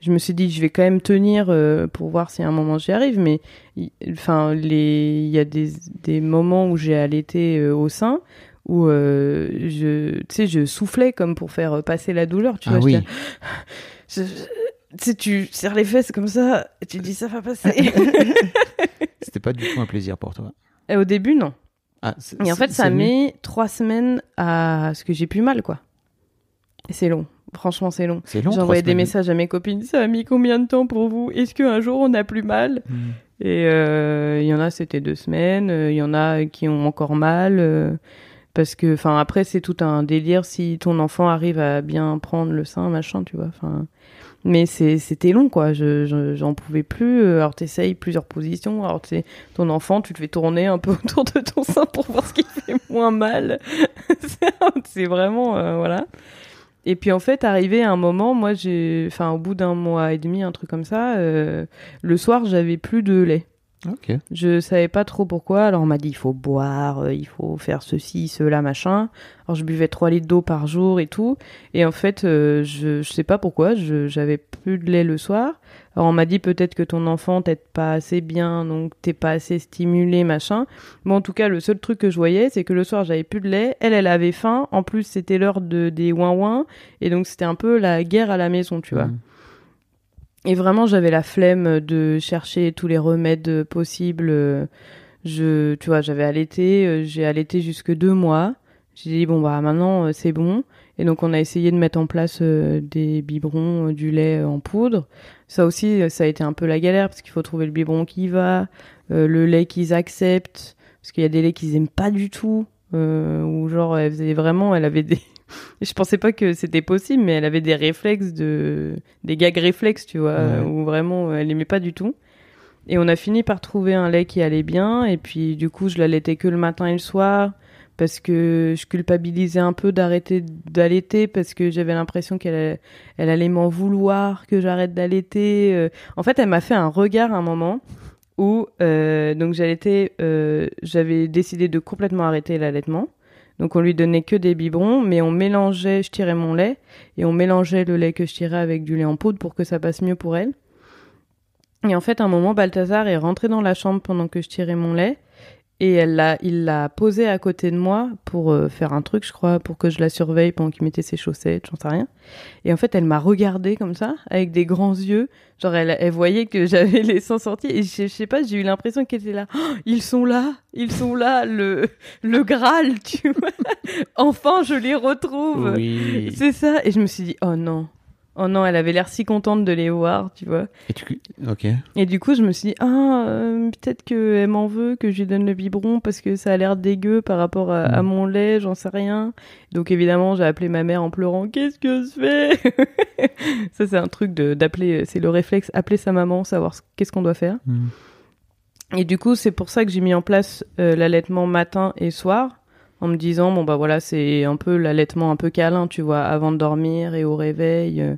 je me suis dit, je vais quand même tenir euh, pour voir si à un moment j'y arrive. Mais, il- enfin, les, il y a des, des moments où j'ai allaité euh, au sein où je, tu sais, je soufflais comme pour faire passer la douleur. Tu Ah vois, oui. je- je- tu sais, tu serres les fesses comme ça, et tu dis ça va passer. C'était pas du tout un plaisir pour toi. Et au début, non. Ah, Et en fait, ça met trois semaines à ce que j'ai plus mal, quoi. Et c'est long. Franchement, c'est long. C'est long. Envoyé des messages à mes copines. Ça a mis combien de temps pour vous? Est-ce qu'un jour on a plus mal? Hmm. Et euh, il y en a, c'était deux semaines. euh, Il y en a qui ont encore mal. euh, parce que, enfin, après, c'est tout un délire si ton enfant arrive à bien prendre le sein, machin, tu vois. Enfin, mais c'était long, quoi. Je, je- j'en pouvais plus. euh, Alors, t'essayes plusieurs positions. Alors, tu ton enfant, tu te fais tourner un peu autour de ton sein pour voir ce qui fait moins mal. C'est vraiment, euh, voilà. Et puis en fait, arrivé à un moment, moi, j'ai, enfin, au bout d'un mois et demi, un truc comme ça, euh, le soir, j'avais plus de lait. Ok. Je savais pas trop pourquoi. Alors on m'a dit il faut boire, euh, il faut faire ceci, cela, machin. Alors je buvais 3 litres d'eau par jour et tout. Et en fait, euh, je, je sais pas pourquoi, j'avais plus de lait le soir. Alors on m'a dit peut-être que ton enfant t'aide pas assez bien, donc t'es pas assez stimulé, machin. Bon, en tout cas, le seul truc que je voyais, c'est que le soir j'avais plus de lait. Elle, elle avait faim. En plus, c'était l'heure de des ouin ouin. Et donc c'était un peu la guerre à la maison, tu vois. Hmm. Et vraiment, j'avais la flemme de chercher tous les remèdes possibles. Je, tu vois, j'avais allaité, euh, j'ai allaité jusque deux mois. J'ai dit bon bah maintenant euh, c'est bon. Et donc on a essayé de mettre en place euh, des biberons, du lait en poudre. Ça aussi, ça a été un peu la galère parce qu'il faut trouver le biberon qui va, le lait qu'ils acceptent, parce qu'il y a des laits qu'ils aiment pas du tout. Ou genre elle faisait vraiment, elle avait des, je pensais pas que c'était possible, mais elle avait des réflexes de, des gags réflexes, tu vois, Ouais. où vraiment elle aimait pas du tout. Et on a fini par trouver un lait qui allait bien, et puis du coup je l'allaitais que le matin et le soir, parce que je culpabilisais un peu d'arrêter d'allaiter, parce que j'avais l'impression qu'elle allait- elle allait m'en vouloir, que j'arrête d'allaiter. euh. En fait, elle m'a fait un regard à un moment où euh, donc j'allaitais, euh, j'avais décidé de complètement arrêter l'allaitement. Donc on lui donnait que des biberons, mais on mélangeait, je tirais mon lait et on mélangeait le lait que je tirais avec du lait en poudre pour que ça passe mieux pour elle. Et en fait, à un moment, Balthazar est rentré dans la chambre pendant que je tirais mon lait et elle l'a, il l'a posé à côté de moi pour euh, faire un truc, je crois, pour que je la surveille pendant qu'il mettait ses chaussettes, j'en sais rien. Et en fait, elle m'a regardé comme ça, avec des grands yeux. Genre, elle, elle voyait que j'avais les sangs sortis. Et je, je sais pas, j'ai eu l'impression qu'elle était là. Oh, ils sont là, ils sont là, le, le Graal, tu vois. enfin, je les retrouve. Oui. C'est ça. Et je me suis dit, oh non. Oh non, elle avait l'air si contente de les voir, tu vois. Et tu... Et du coup, je me suis dit, ah, euh, peut-être qu'elle m'en veut, que je lui donne le biberon parce que ça a l'air dégueu par rapport à, à Mm. mon lait, j'en sais rien. Donc évidemment, j'ai appelé ma mère en pleurant, qu'est-ce que je fais? Ça, c'est un truc de d'appeler, c'est le réflexe, appeler sa maman, savoir ce- qu'est-ce qu'on doit faire. Hmm. Et du coup, c'est pour ça que j'ai mis en place euh, l'allaitement matin et soir, en me disant bon bah voilà, c'est un peu l'allaitement un peu câlin, tu vois, avant de dormir et au réveil. euh.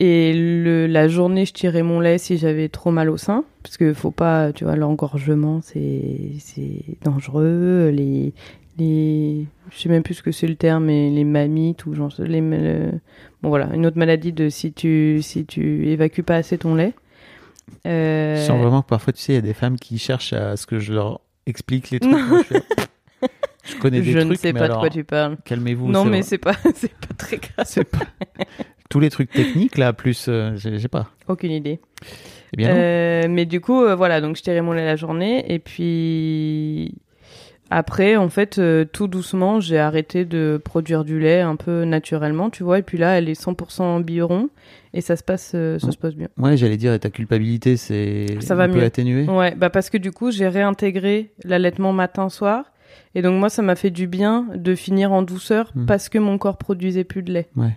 Et le, la journée, je tirais mon lait si j'avais trop mal au sein. Parce que faut pas, tu vois, l'engorgement, c'est c'est dangereux. Les, les, je sais même plus ce que c'est le terme, mais les mammites ou genre, les, le- bon voilà, une autre maladie de si tu, si tu évacues pas assez ton lait. Euh, Je sens vraiment que parfois, tu sais, il y a des femmes qui cherchent à ce que je leur explique les trucs. Je, je connais des je trucs, ne sais mais pas de quoi tu parles. calmez-vous. Non, mais c'est pas, c'est pas très grave. pas tous les trucs techniques là, plus euh, j'ai pas. Aucune idée. Eh bien. Euh, mais du coup, euh, voilà, donc je tirais mon lait la journée. Et puis après, en fait, euh, tout doucement, j'ai arrêté de produire du lait un peu naturellement, tu vois. Et puis là, elle est 100% biberon. Et ça se passe, ça se passe bien. Ouais, j'allais dire, et ta culpabilité, c'est Ça va un peu mieux. atténué. Ouais, bah parce que du coup, j'ai réintégré l'allaitement matin-soir. Et donc, moi, ça m'a fait du bien de finir en douceur Mm. parce que mon corps produisait plus de lait. Ouais.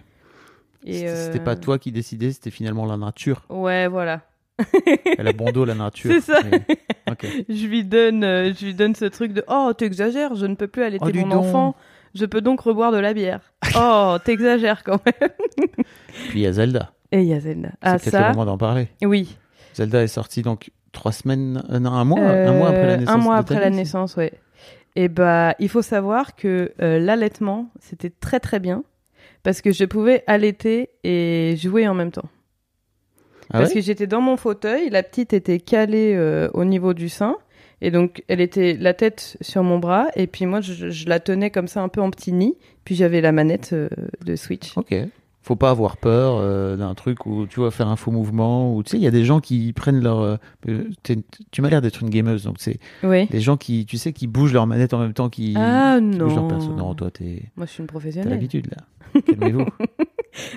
Et C'était euh, pas toi qui décidais, c'était finalement la nature. Ouais, voilà. Elle a bon dos, la nature. C'est ça. Mais-. Je lui donne, euh, je lui donne ce truc de oh t'exagères, je ne peux plus allaiter Oh, mon enfant, je peux donc reboire de la bière. oh t'exagères quand même. Puis il y a Zelda. Et il y a Zelda. C'est Ah peut-être le moment d'en parler. oui. Zelda est sortie donc trois semaines, euh, non, un mois, un mois après la naissance. Un mois après la naissance, ouais. Et bah il faut savoir que euh, l'allaitement c'était très très bien parce que je pouvais allaiter et jouer en même temps. Ah parce ouais? que j'étais dans mon fauteuil, la petite était calée euh, au niveau du sein. Et donc, elle était la tête sur mon bras, et puis moi, je, je la tenais comme ça un peu en petit nid, puis j'avais la manette euh, de Switch. Ok. Faut pas avoir peur euh, d'un truc où tu vas faire un faux mouvement ou tu sais il y a des gens qui prennent leur euh, euh, tu m'as l'air d'être une gameuse donc c'est Oui. des gens qui tu sais qui bougent leur manette en même temps qui, Ah qui bougent leur perso. Non, toi t'es Moi, je suis une t'as professionnelle. l'habitude là. Calmez-vous.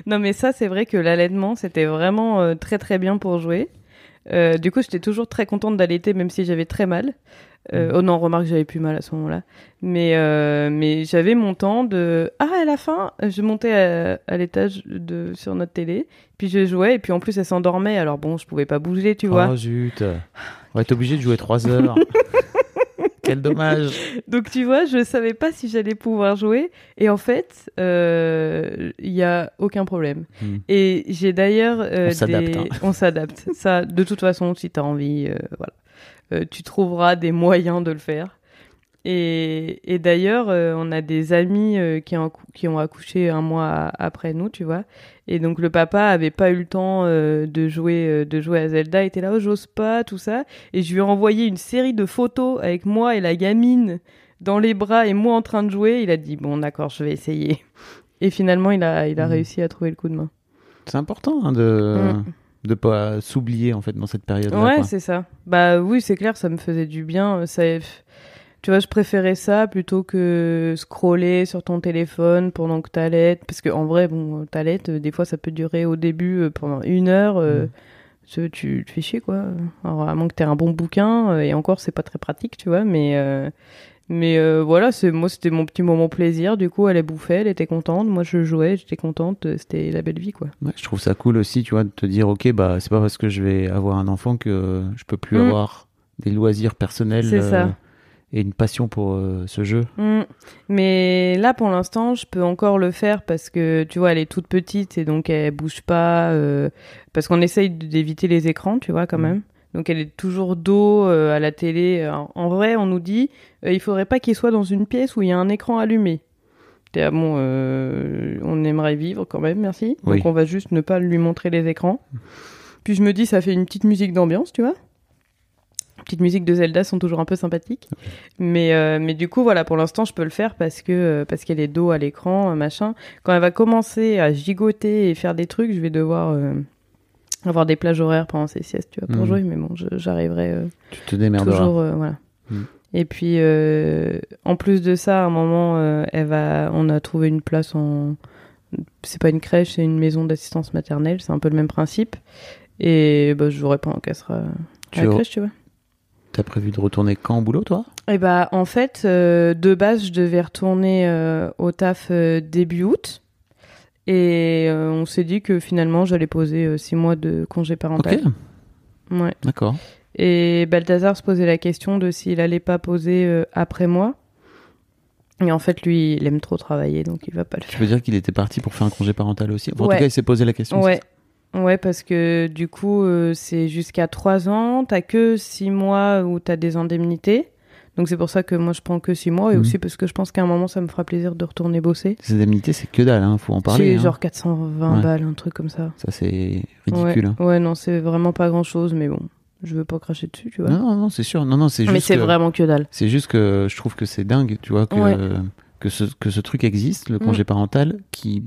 Non, mais ça, c'est vrai que l'allaitement, c'était vraiment euh, très très bien pour jouer. Du coup, j'étais toujours très contente d'allaiter, même si j'avais très mal. Euh, Mhm. Oh non, remarque, j'avais plus mal à ce moment-là. Mais, euh, mais j'avais mon temps de. Ah, à la fin, je montais à, à l'étage de sur notre télé, puis je jouais, et puis en plus, elle s'endormait. Alors bon, je pouvais pas bouger, tu vois. Oh zut. On va être obligé de jouer 3 heures. Quel dommage. Donc tu vois, je savais pas si j'allais pouvoir jouer, et en fait, euh, il y a aucun problème. Hmm. Et j'ai d'ailleurs euh, On s'adapte, des- hein. on s'adapte. Ça, de toute façon, si t'as envie, euh, voilà, Euh, tu trouveras des moyens de le faire. Et, et d'ailleurs, euh, on a des amis euh, qui, ont, accou- qui ont accouché un mois après nous, tu vois. Et donc le papa avait pas eu le temps euh, de jouer de jouer à Zelda, il était là, oh j'ose pas, tout ça. Et je lui ai envoyé une série de photos avec moi et la gamine dans les bras et moi en train de jouer. Il a dit bon d'accord, je vais essayer. Et finalement, il a il a Mhm. réussi à trouver le coup de main. C'est important hein, de Mm. De pas s'oublier en fait dans cette période là. Ouais, c'est ça. Bah oui, c'est clair, ça me faisait du bien. Ça, tu vois, je préférais ça plutôt que scroller sur ton téléphone pendant que t'allaites. Parce que en vrai, bon, t'allaites, euh, des fois, ça peut durer au début euh, pendant une heure. euh, Mm. tu, te fais chier, quoi. Alors, à moins que t'aies un bon bouquin, euh, et encore, c'est pas très pratique, tu vois, mais. euh, mais euh, voilà, c'est moi c'était mon petit moment plaisir. Du coup, elle est bouffée, elle était contente. Moi, je jouais, j'étais contente. euh, C'était la belle vie, quoi. Ouais, je trouve ça cool aussi, tu vois, de te dire, ok, bah, c'est pas parce que je vais avoir un enfant que je peux plus Mm. avoir des loisirs personnels C'est ça. euh, et une passion pour euh, ce jeu. Mm. Mais là, pour l'instant, je peux encore le faire parce que, tu vois, elle est toute petite et donc elle bouge pas. parce qu'on essaye d'éviter les écrans, tu vois, quand Mm. même. Donc elle est toujours dos euh, à la télé. En, en vrai, on nous dit, euh, il faudrait pas qu'il soit dans une pièce où il y a un écran allumé. T'es, ah bon, euh, on aimerait vivre quand même, merci. Oui. Donc on va juste ne pas lui montrer les écrans. Puis je me dis, ça fait une petite musique d'ambiance, tu vois. Petites musiques de Zelda sont toujours un peu sympathiques. Mais, euh, mais du coup, voilà, pour l'instant, je peux le faire parce que euh, parce qu'elle est dos à l'écran, euh, machin. Quand elle va commencer à gigoter et faire des trucs, je vais devoir euh, avoir des plages horaires pendant ses siestes, tu vois, pour Mhm. jouer. Mais bon, j'arriverai euh, Tu te démerderas. toujours, euh, voilà. Mhm. Et puis, euh, en plus de ça, à un moment, euh, elle va, on a trouvé une place en, c'est pas une crèche, c'est une maison d'assistance maternelle. C'est un peu le même principe. Et bah, je jouerai pendant qu'elle sera à Tu la as- crèche, tu vois. T'as prévu de retourner quand au boulot, toi? Et bah en fait, euh, de base, je devais retourner euh, au taf euh, début août. Et euh, on s'est dit que finalement, j'allais poser euh, six mois de congé Ok, parental. Ouais. d'accord. Et Balthazar se posait la question de s'il allait pas poser euh, après moi. Et en fait, lui, il aime trop travailler, donc il va pas le Tu faire. veux dire qu'il était parti pour faire un congé parental aussi? Enfin, En Ouais. tout cas, il s'est posé la question. Ouais. Ouais, parce que du coup, euh, c'est jusqu'à 3 ans. T'as que 6 mois où t'as des indemnités. Donc c'est pour ça que moi je prends que 6 mois et Mhm. aussi parce que je pense qu'à un moment ça me fera plaisir de retourner bosser. Les indemnités, c'est que dalle, hein, faut en parler. C'est hein. genre 420 Ouais. balles, un truc comme ça. Ça, c'est ridicule. Ouais, hein. ouais, non, c'est vraiment pas grand chose, mais bon, je veux pas cracher dessus, tu vois. Non, non, non, c'est sûr. Non, non, c'est juste. mais c'est vraiment que dalle. C'est juste que je trouve que c'est dingue, tu vois, que, Ouais. que, ce, que ce truc existe, le Mm. congé parental, qui,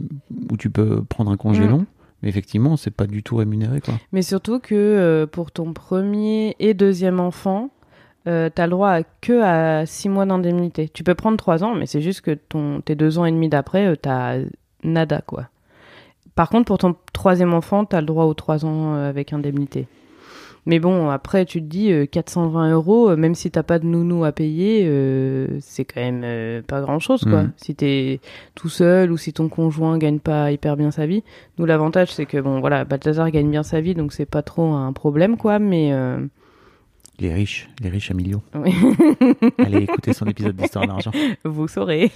où tu peux prendre un congé Mm. long, mais effectivement, c'est pas du tout rémunéré, quoi. Mais surtout que euh, pour ton premier et deuxième enfant, euh, t'as le droit à que à 6 mois d'indemnité. Tu peux prendre 3 ans, mais c'est juste que ton, tes 2 ans et demi d'après, euh, t'as nada, quoi. Par contre, pour ton troisième enfant, t'as le droit aux 3 ans euh, avec indemnité. Mais bon, après, tu te dis euh, 420 euros, euh, même si t'as pas de nounou à payer, euh, c'est quand même euh, pas grand chose, quoi. Mhm. Si t'es tout seul ou si ton conjoint gagne pas hyper bien sa vie. Nous, l'avantage, c'est que, bon, voilà, Balthazar gagne bien sa vie, donc c'est pas trop un problème, quoi, mais. Les riches, les riches à millions. oui, Allez écouter son épisode d'Histoire d'argent. vous saurez.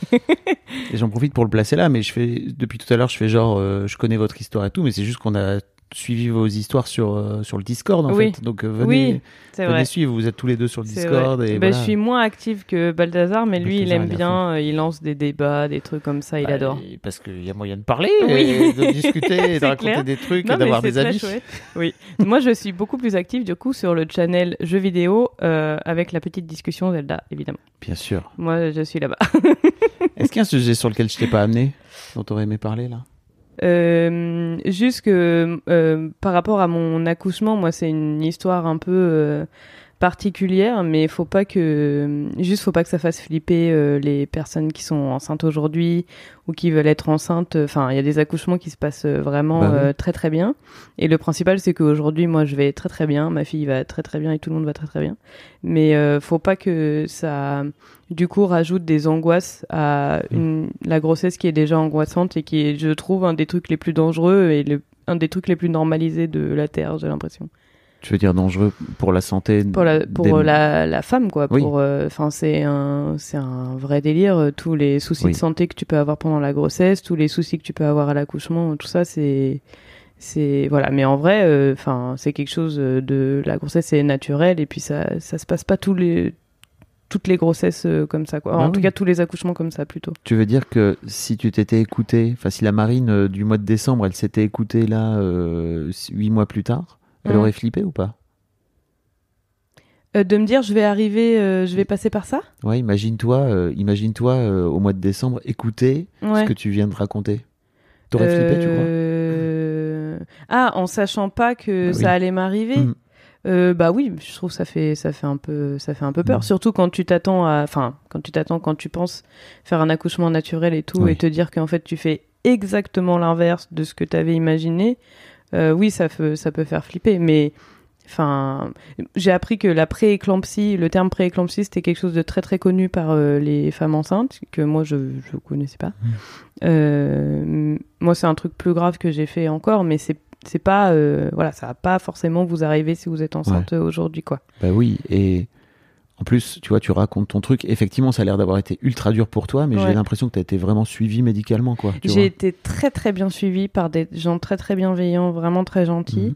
Et j'en profite pour le placer là, mais je fais, depuis tout à l'heure, je fais genre, euh, je connais votre histoire et tout, mais c'est juste qu'on a suivi vos histoires sur, euh, sur le Discord, en Oui. fait. Donc, euh, venez, Oui, venez vrai. suivre, vous êtes tous les deux sur le Discord. Et Bah, voilà. Je suis moins active que Balthazar, mais lui, il aime il bien, euh, il lance des débats, des trucs comme ça, il Bah, adore. Parce qu'il y a moyen de parler, Oui. et de discuter, et de raconter clair. des trucs, Non, et d'avoir des avis. chouette. Oui. Moi, je suis beaucoup plus active, du coup, sur le channel jeux vidéo, euh, avec la petite discussion Zelda, évidemment. Bien sûr. Moi, je suis là-bas. Est-ce qu'il y a un sujet sur lequel je t'ai pas amené, dont tu aurais aimé parler là? Euh, juste que euh, par rapport à mon accouchement, moi c'est une histoire un peu euh, particulière, mais faut pas que juste faut pas que ça fasse flipper euh, les personnes qui sont enceintes aujourd'hui ou qui veulent être enceintes. Enfin, il y a des accouchements qui se passent euh, vraiment Bah oui. euh, très très bien. Et le principal c'est qu'aujourd'hui moi je vais très très bien, ma fille va très très bien et tout le monde va très très bien. Mais euh, faut pas que ça du coup rajoute des angoisses à une, la grossesse qui est déjà angoissante et qui est, je trouve, un des trucs les plus dangereux et le, un des trucs les plus normalisés de la Terre, j'ai l'impression. Tu veux dire dangereux pour la santé Pour la, pour des- la, la femme, quoi. Oui. Pour, enfin, c'est un, c'est un vrai délire. euh, Tous les soucis Oui. de santé que tu peux avoir pendant la grossesse, tous les soucis que tu peux avoir à l'accouchement, tout ça, c'est, c'est, voilà. Mais en vrai, euh, c'est quelque chose de, la grossesse c'est naturel et puis ça, ça se passe pas tous les, toutes les grossesses euh, comme ça, quoi. Bah en oui. tout cas, tous les accouchements comme ça, plutôt. Tu veux dire que si tu t'étais écouté, enfin si la marine euh, du mois de décembre, elle s'était écoutée là euh, huit mois plus tard, elle aurait flippé ou pas Euh, de me dire, je vais arriver, euh, je vais passer par ça Ouais, imagine-toi, euh, imagine-toi au mois de décembre écouter Ouais. ce que tu viens de raconter. T'aurais flippé, tu crois Ah, en sachant pas que Bah oui. ça allait m'arriver. Euh, bah oui, je trouve que ça fait ça fait un peu ça fait un peu peur. Mhm. Surtout quand tu t'attends à, enfin quand tu t'attends quand tu penses faire un accouchement naturel et tout Oui. et te dire qu'en fait tu fais exactement l'inverse de ce que tu avais imaginé. Euh, oui, ça peut ça peut faire flipper, mais Enfin, j'ai appris que la prééclampsie, le terme prééclampsie, c'était quelque chose de très très connu par euh, les femmes enceintes que moi je je connaissais pas. Euh, moi, c'est un truc plus grave que j'ai fait encore, mais c'est c'est pas voilà, ça va pas forcément vous arriver si vous êtes enceinte aujourd'hui quoi. Bah oui, et en plus, tu vois, tu racontes ton truc. Effectivement, ça a l'air d'avoir été ultra dur pour toi, mais Ouais. j'ai l'impression que tu as été vraiment suivi médicalement, quoi. J'ai été très très bien suivie par des gens très très bienveillants, vraiment très gentils. Mhm.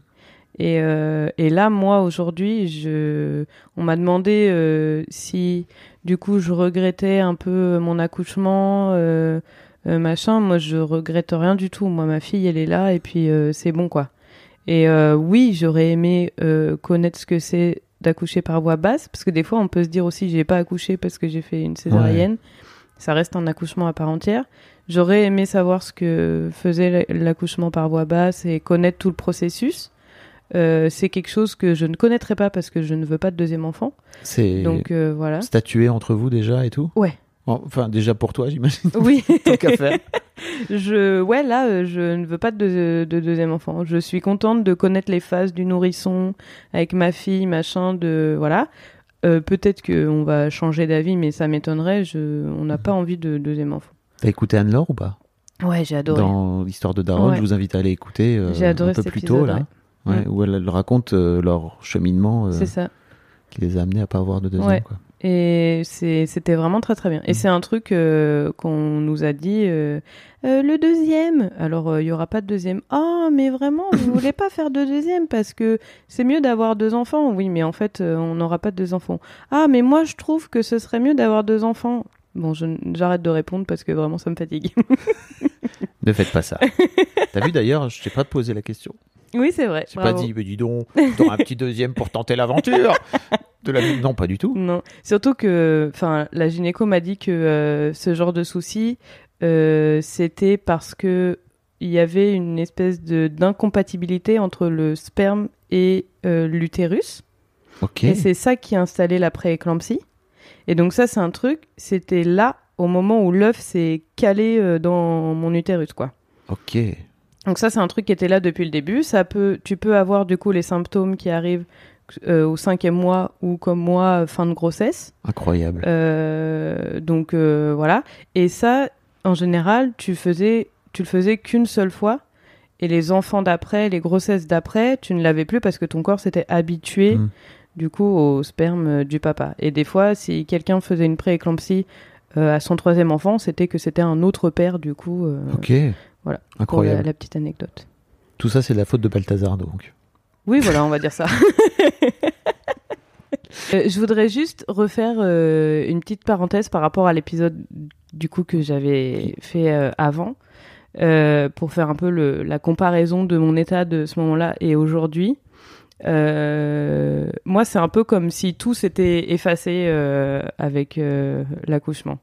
Et, euh, et là, moi, aujourd'hui, je... on m'a demandé euh, si, du coup, je regrettais un peu mon accouchement, euh, machin. Moi, je regrette rien du tout. Moi, ma fille, elle est là, et puis c'est bon, quoi. Et oui, j'aurais aimé connaître ce que c'est d'accoucher par voie basse, parce que des fois, on peut se dire aussi, j'ai pas accouché parce que j'ai fait une césarienne. Ça reste un accouchement à part entière. J'aurais aimé savoir ce que faisait l'accouchement par voie basse et connaître tout le processus. Euh, c'est quelque chose que je ne connaîtrais pas parce que je ne veux pas de deuxième enfant. C'est Donc euh, voilà. statué entre vous déjà et tout? Ouais. Enfin, déjà pour toi, j'imagine. Oui. Tant qu'à faire. je ouais là euh, je ne veux pas de, de deuxième enfant. Je suis contente de connaître les phases du nourrisson avec ma fille machin de voilà. Euh, Peut-être qu'on va changer d'avis, mais ça m'étonnerait. Je... On n'a pas envie de deuxième enfant. T'as écouté Anne-Laure ou pas? Ouais, j'ai adoré. Dans l'histoire de Daron, Ouais. je vous invite à aller écouter euh, adoré un peu plus tôt, là. Ouais, Mm. Où elle, elle raconte euh, leur cheminement C'est ça. qui les a amenés à pas avoir de deuxième. Ouais. Quoi. Et c'était vraiment très très bien. Et c'est un truc euh, qu'on nous a dit euh, Euh, le deuxième. Alors il y aura pas de deuxième. Ah mais vraiment vous voulez pas faire de deuxième parce que c'est mieux d'avoir deux enfants. Oui mais en fait on n'aura pas de deux enfants. Ah mais moi je trouve que ce serait mieux d'avoir deux enfants. Bon j'arrête de répondre parce que vraiment ça me fatigue. Ne faites pas ça. T'as vu d'ailleurs, je t'ai pas posé la question. oui c'est vrai. J'ai pas dit, mais dis donc, t'auras un petit deuxième pour tenter l'aventure. De la... Non, pas du tout. Non, surtout que, enfin, la gynéco m'a dit que euh, ce genre de souci, euh, c'était parce que il y avait une espèce de d'incompatibilité entre le sperme et euh, l'utérus, et c'est ça qui a installé la prééclampsie. Et donc ça, c'est un truc. C'était là au moment où l'œuf s'est calé euh, dans mon utérus, quoi. Ok. Donc ça, c'est un truc qui était là depuis le début. Ça peut, tu peux avoir du coup les symptômes qui arrivent euh, au cinquième mois ou comme moi fin de grossesse. Incroyable. Euh, donc euh, voilà. Et ça, en général, tu faisais, tu le faisais qu'une seule fois. Et les enfants d'après, les grossesses d'après, tu ne l'avais plus parce que ton corps s'était habitué Mm. du coup au sperme du papa. Et des fois, si quelqu'un faisait une prééclampsie à son troisième enfant, c'était que c'était un autre père du coup. euh, Ok. Voilà. Pour la, Incroyable. la petite anecdote. Tout ça, c'est de la faute de Balthazar, donc. Oui, voilà, on va dire ça. Euh, je voudrais juste refaire euh, une petite parenthèse par rapport à l'épisode du coup que j'avais fait euh, avant, euh, pour faire un peu le, la comparaison de mon état de ce moment-là et aujourd'hui. Euh, moi, c'est un peu comme si tout s'était effacé euh, avec euh, l'accouchement.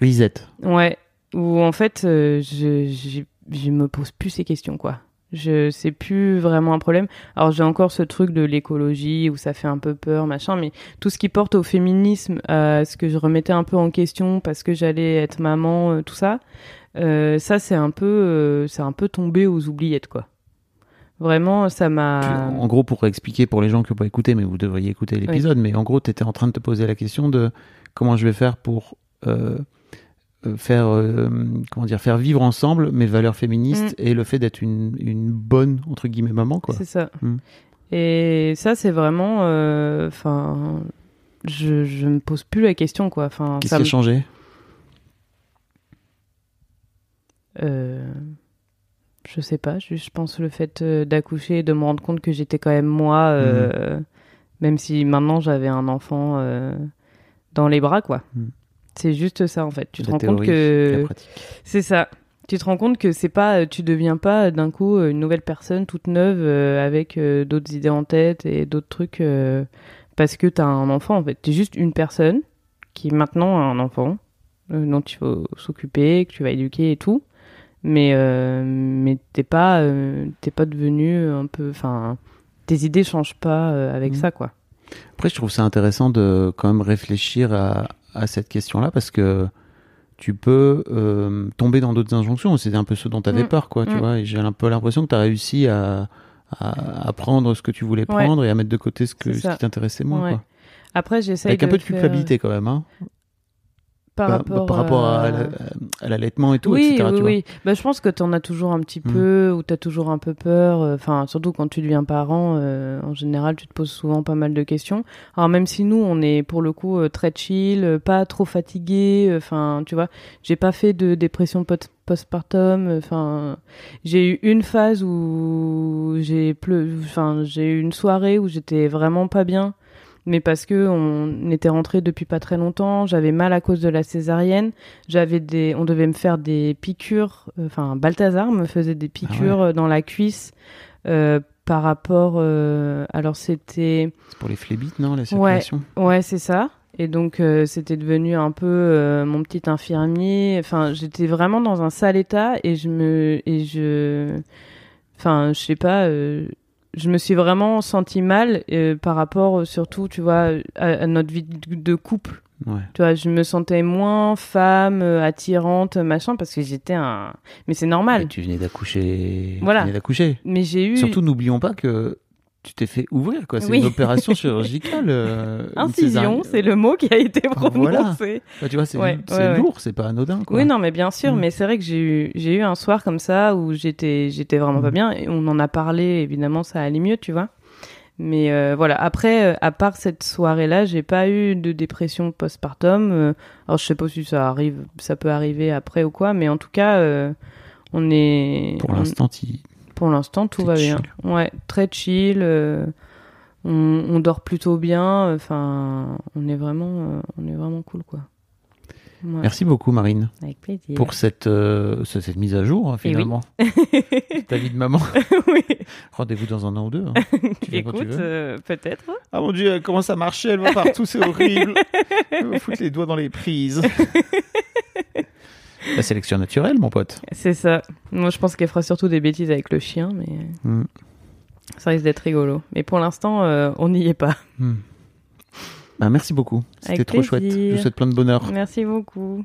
Reset. Ouais, où en fait, euh, je, je, je me pose plus ces questions, quoi. Je c'est plus vraiment un problème. Alors j'ai encore ce truc de l'écologie où ça fait un peu peur, machin, mais tout ce qui porte au féminisme, à ce que je remettais un peu en question parce que j'allais être maman, euh, tout ça, euh, ça c'est un peu, euh, c'est un peu tombé aux oubliettes, quoi. Vraiment, ça m'a. En gros, pour expliquer pour les gens qui n'ont pas écouté, mais vous devriez écouter l'épisode, mais en gros, tu étais en train de te poser la question de comment je vais faire pour euh, faire, euh, comment dire, faire vivre ensemble mes valeurs féministes et le fait d'être une, une bonne, entre guillemets, maman. Quoi. C'est ça. Mm. Et ça, c'est vraiment. euh, Enfin. je, je me pose plus la question, quoi. Enfin, Qu'est-ce qui a changé? Euh, je sais pas, je, je pense le fait euh, d'accoucher et de me rendre compte que j'étais quand même moi, euh, même si maintenant j'avais un enfant dans les bras, quoi. C'est juste ça en fait. Tu te rends compte que c'est ça. Tu te rends compte que c'est pas, tu deviens pas d'un coup euh, une nouvelle personne toute neuve euh, avec euh, d'autres idées en tête et d'autres trucs euh, parce que t'as un enfant en fait. T'es juste une personne qui maintenant a un enfant euh, dont il faut s'occuper, que tu vas éduquer et tout. Mais euh, mais t'es pas euh, t'es pas devenu un peu, enfin tes idées changent pas euh, avec Mhm. ça quoi. Après, je trouve ça intéressant de quand même réfléchir à, à cette question-là parce que tu peux euh, tomber dans d'autres injonctions. C'était un peu ce dont tu avais Mm. peur, quoi, tu Mm. vois. Et j'ai un peu l'impression que tu as réussi à, à, à prendre ce que tu voulais Ouais. prendre et à mettre de côté ce, que, ce qui t'intéressait moins, Ouais. quoi. Après j'essaye Avec un peu de faire- culpabilité quand même, hein. Par Bah, rapport, par rapport à, à- la- à l'allaitement et tout, oui, etc. Oui, tu vois. oui. Bah, je pense que tu en as toujours un petit Mm. peu, ou tu as toujours un peu peur. euh, Enfin, surtout quand tu deviens parent, euh, en général, tu te poses souvent pas mal de questions. Alors, même si nous, on est pour le coup euh, très chill, euh, pas trop fatigué, enfin, tu vois, j'ai pas fait de dépression post- postpartum. Enfin, j'ai eu une phase où j'ai pleu... enfin, j'ai eu une soirée où j'étais vraiment pas bien mais parce que on était rentré depuis pas très longtemps, j'avais mal à cause de la césarienne, j'avais des, on devait me faire des piqûres, euh, enfin Balthazar me faisait des piqûres euh, dans la cuisse euh, par rapport, euh, alors c'était, C'est pour les phlébites, non, la circulation? ouais c'est ça, et donc euh, c'était devenu un peu euh, mon petit infirmier, enfin j'étais vraiment dans un sale état et je me, et je, enfin je sais pas. Je me suis vraiment sentie mal euh, par rapport euh, surtout, tu vois, à, à notre vie de couple. Ouais. Tu vois, je me sentais moins femme, euh, attirante, machin, parce que j'étais un. Mais c'est normal. Mais tu venais d'accoucher. Voilà. Tu venais d'accoucher. Mais j'ai eu Surtout, n'oublions pas que tu t'es fait ouvrir, quoi. C'est Oui. une opération chirurgicale. euh, incision, césarienne. c'est le mot qui a été prononcé. Voilà. Ouais, tu vois, c'est Ouais, ouais. lourd, c'est pas anodin, quoi. Oui, non, mais bien sûr, Mm. mais c'est vrai que j'ai eu, j'ai eu un soir comme ça où j'étais, j'étais vraiment pas Mm. bien et on en a parlé, évidemment, ça allait mieux, tu vois. Mais euh, voilà, après, euh, à part cette soirée-là, j'ai pas eu de dépression postpartum. Euh, alors je sais pas si ça arrive, ça peut arriver après ou quoi, mais en tout cas, euh, on est. Pour on- l'instant, il- pour l'instant, tout va bien. Ouais, très chill. euh, on, on dort plutôt bien. Enfin, on est vraiment, euh, on est vraiment cool, quoi. Ouais, Merci beaucoup, Marine, Avec plaisir. pour cette, euh, ce- cette mise à jour, hein, Eh oui. finalement. Ta vie de maman. oui. Rendez-vous dans un an ou deux. hein. Tu Écoute, euh, peut-être. Ah mon dieu, elle commence à marcher, elle va partout, c'est horrible. Elle va foutre les doigts dans les prises. La sélection naturelle, mon pote. C'est ça. Moi, je pense qu'elle fera surtout des bêtises avec le chien, mais Hmm. ça risque d'être rigolo. Mais pour l'instant, euh, on n'y est pas. Hmm. Bah, merci beaucoup. C'était trop chouette. Je vous souhaite plein de bonheur. Merci beaucoup.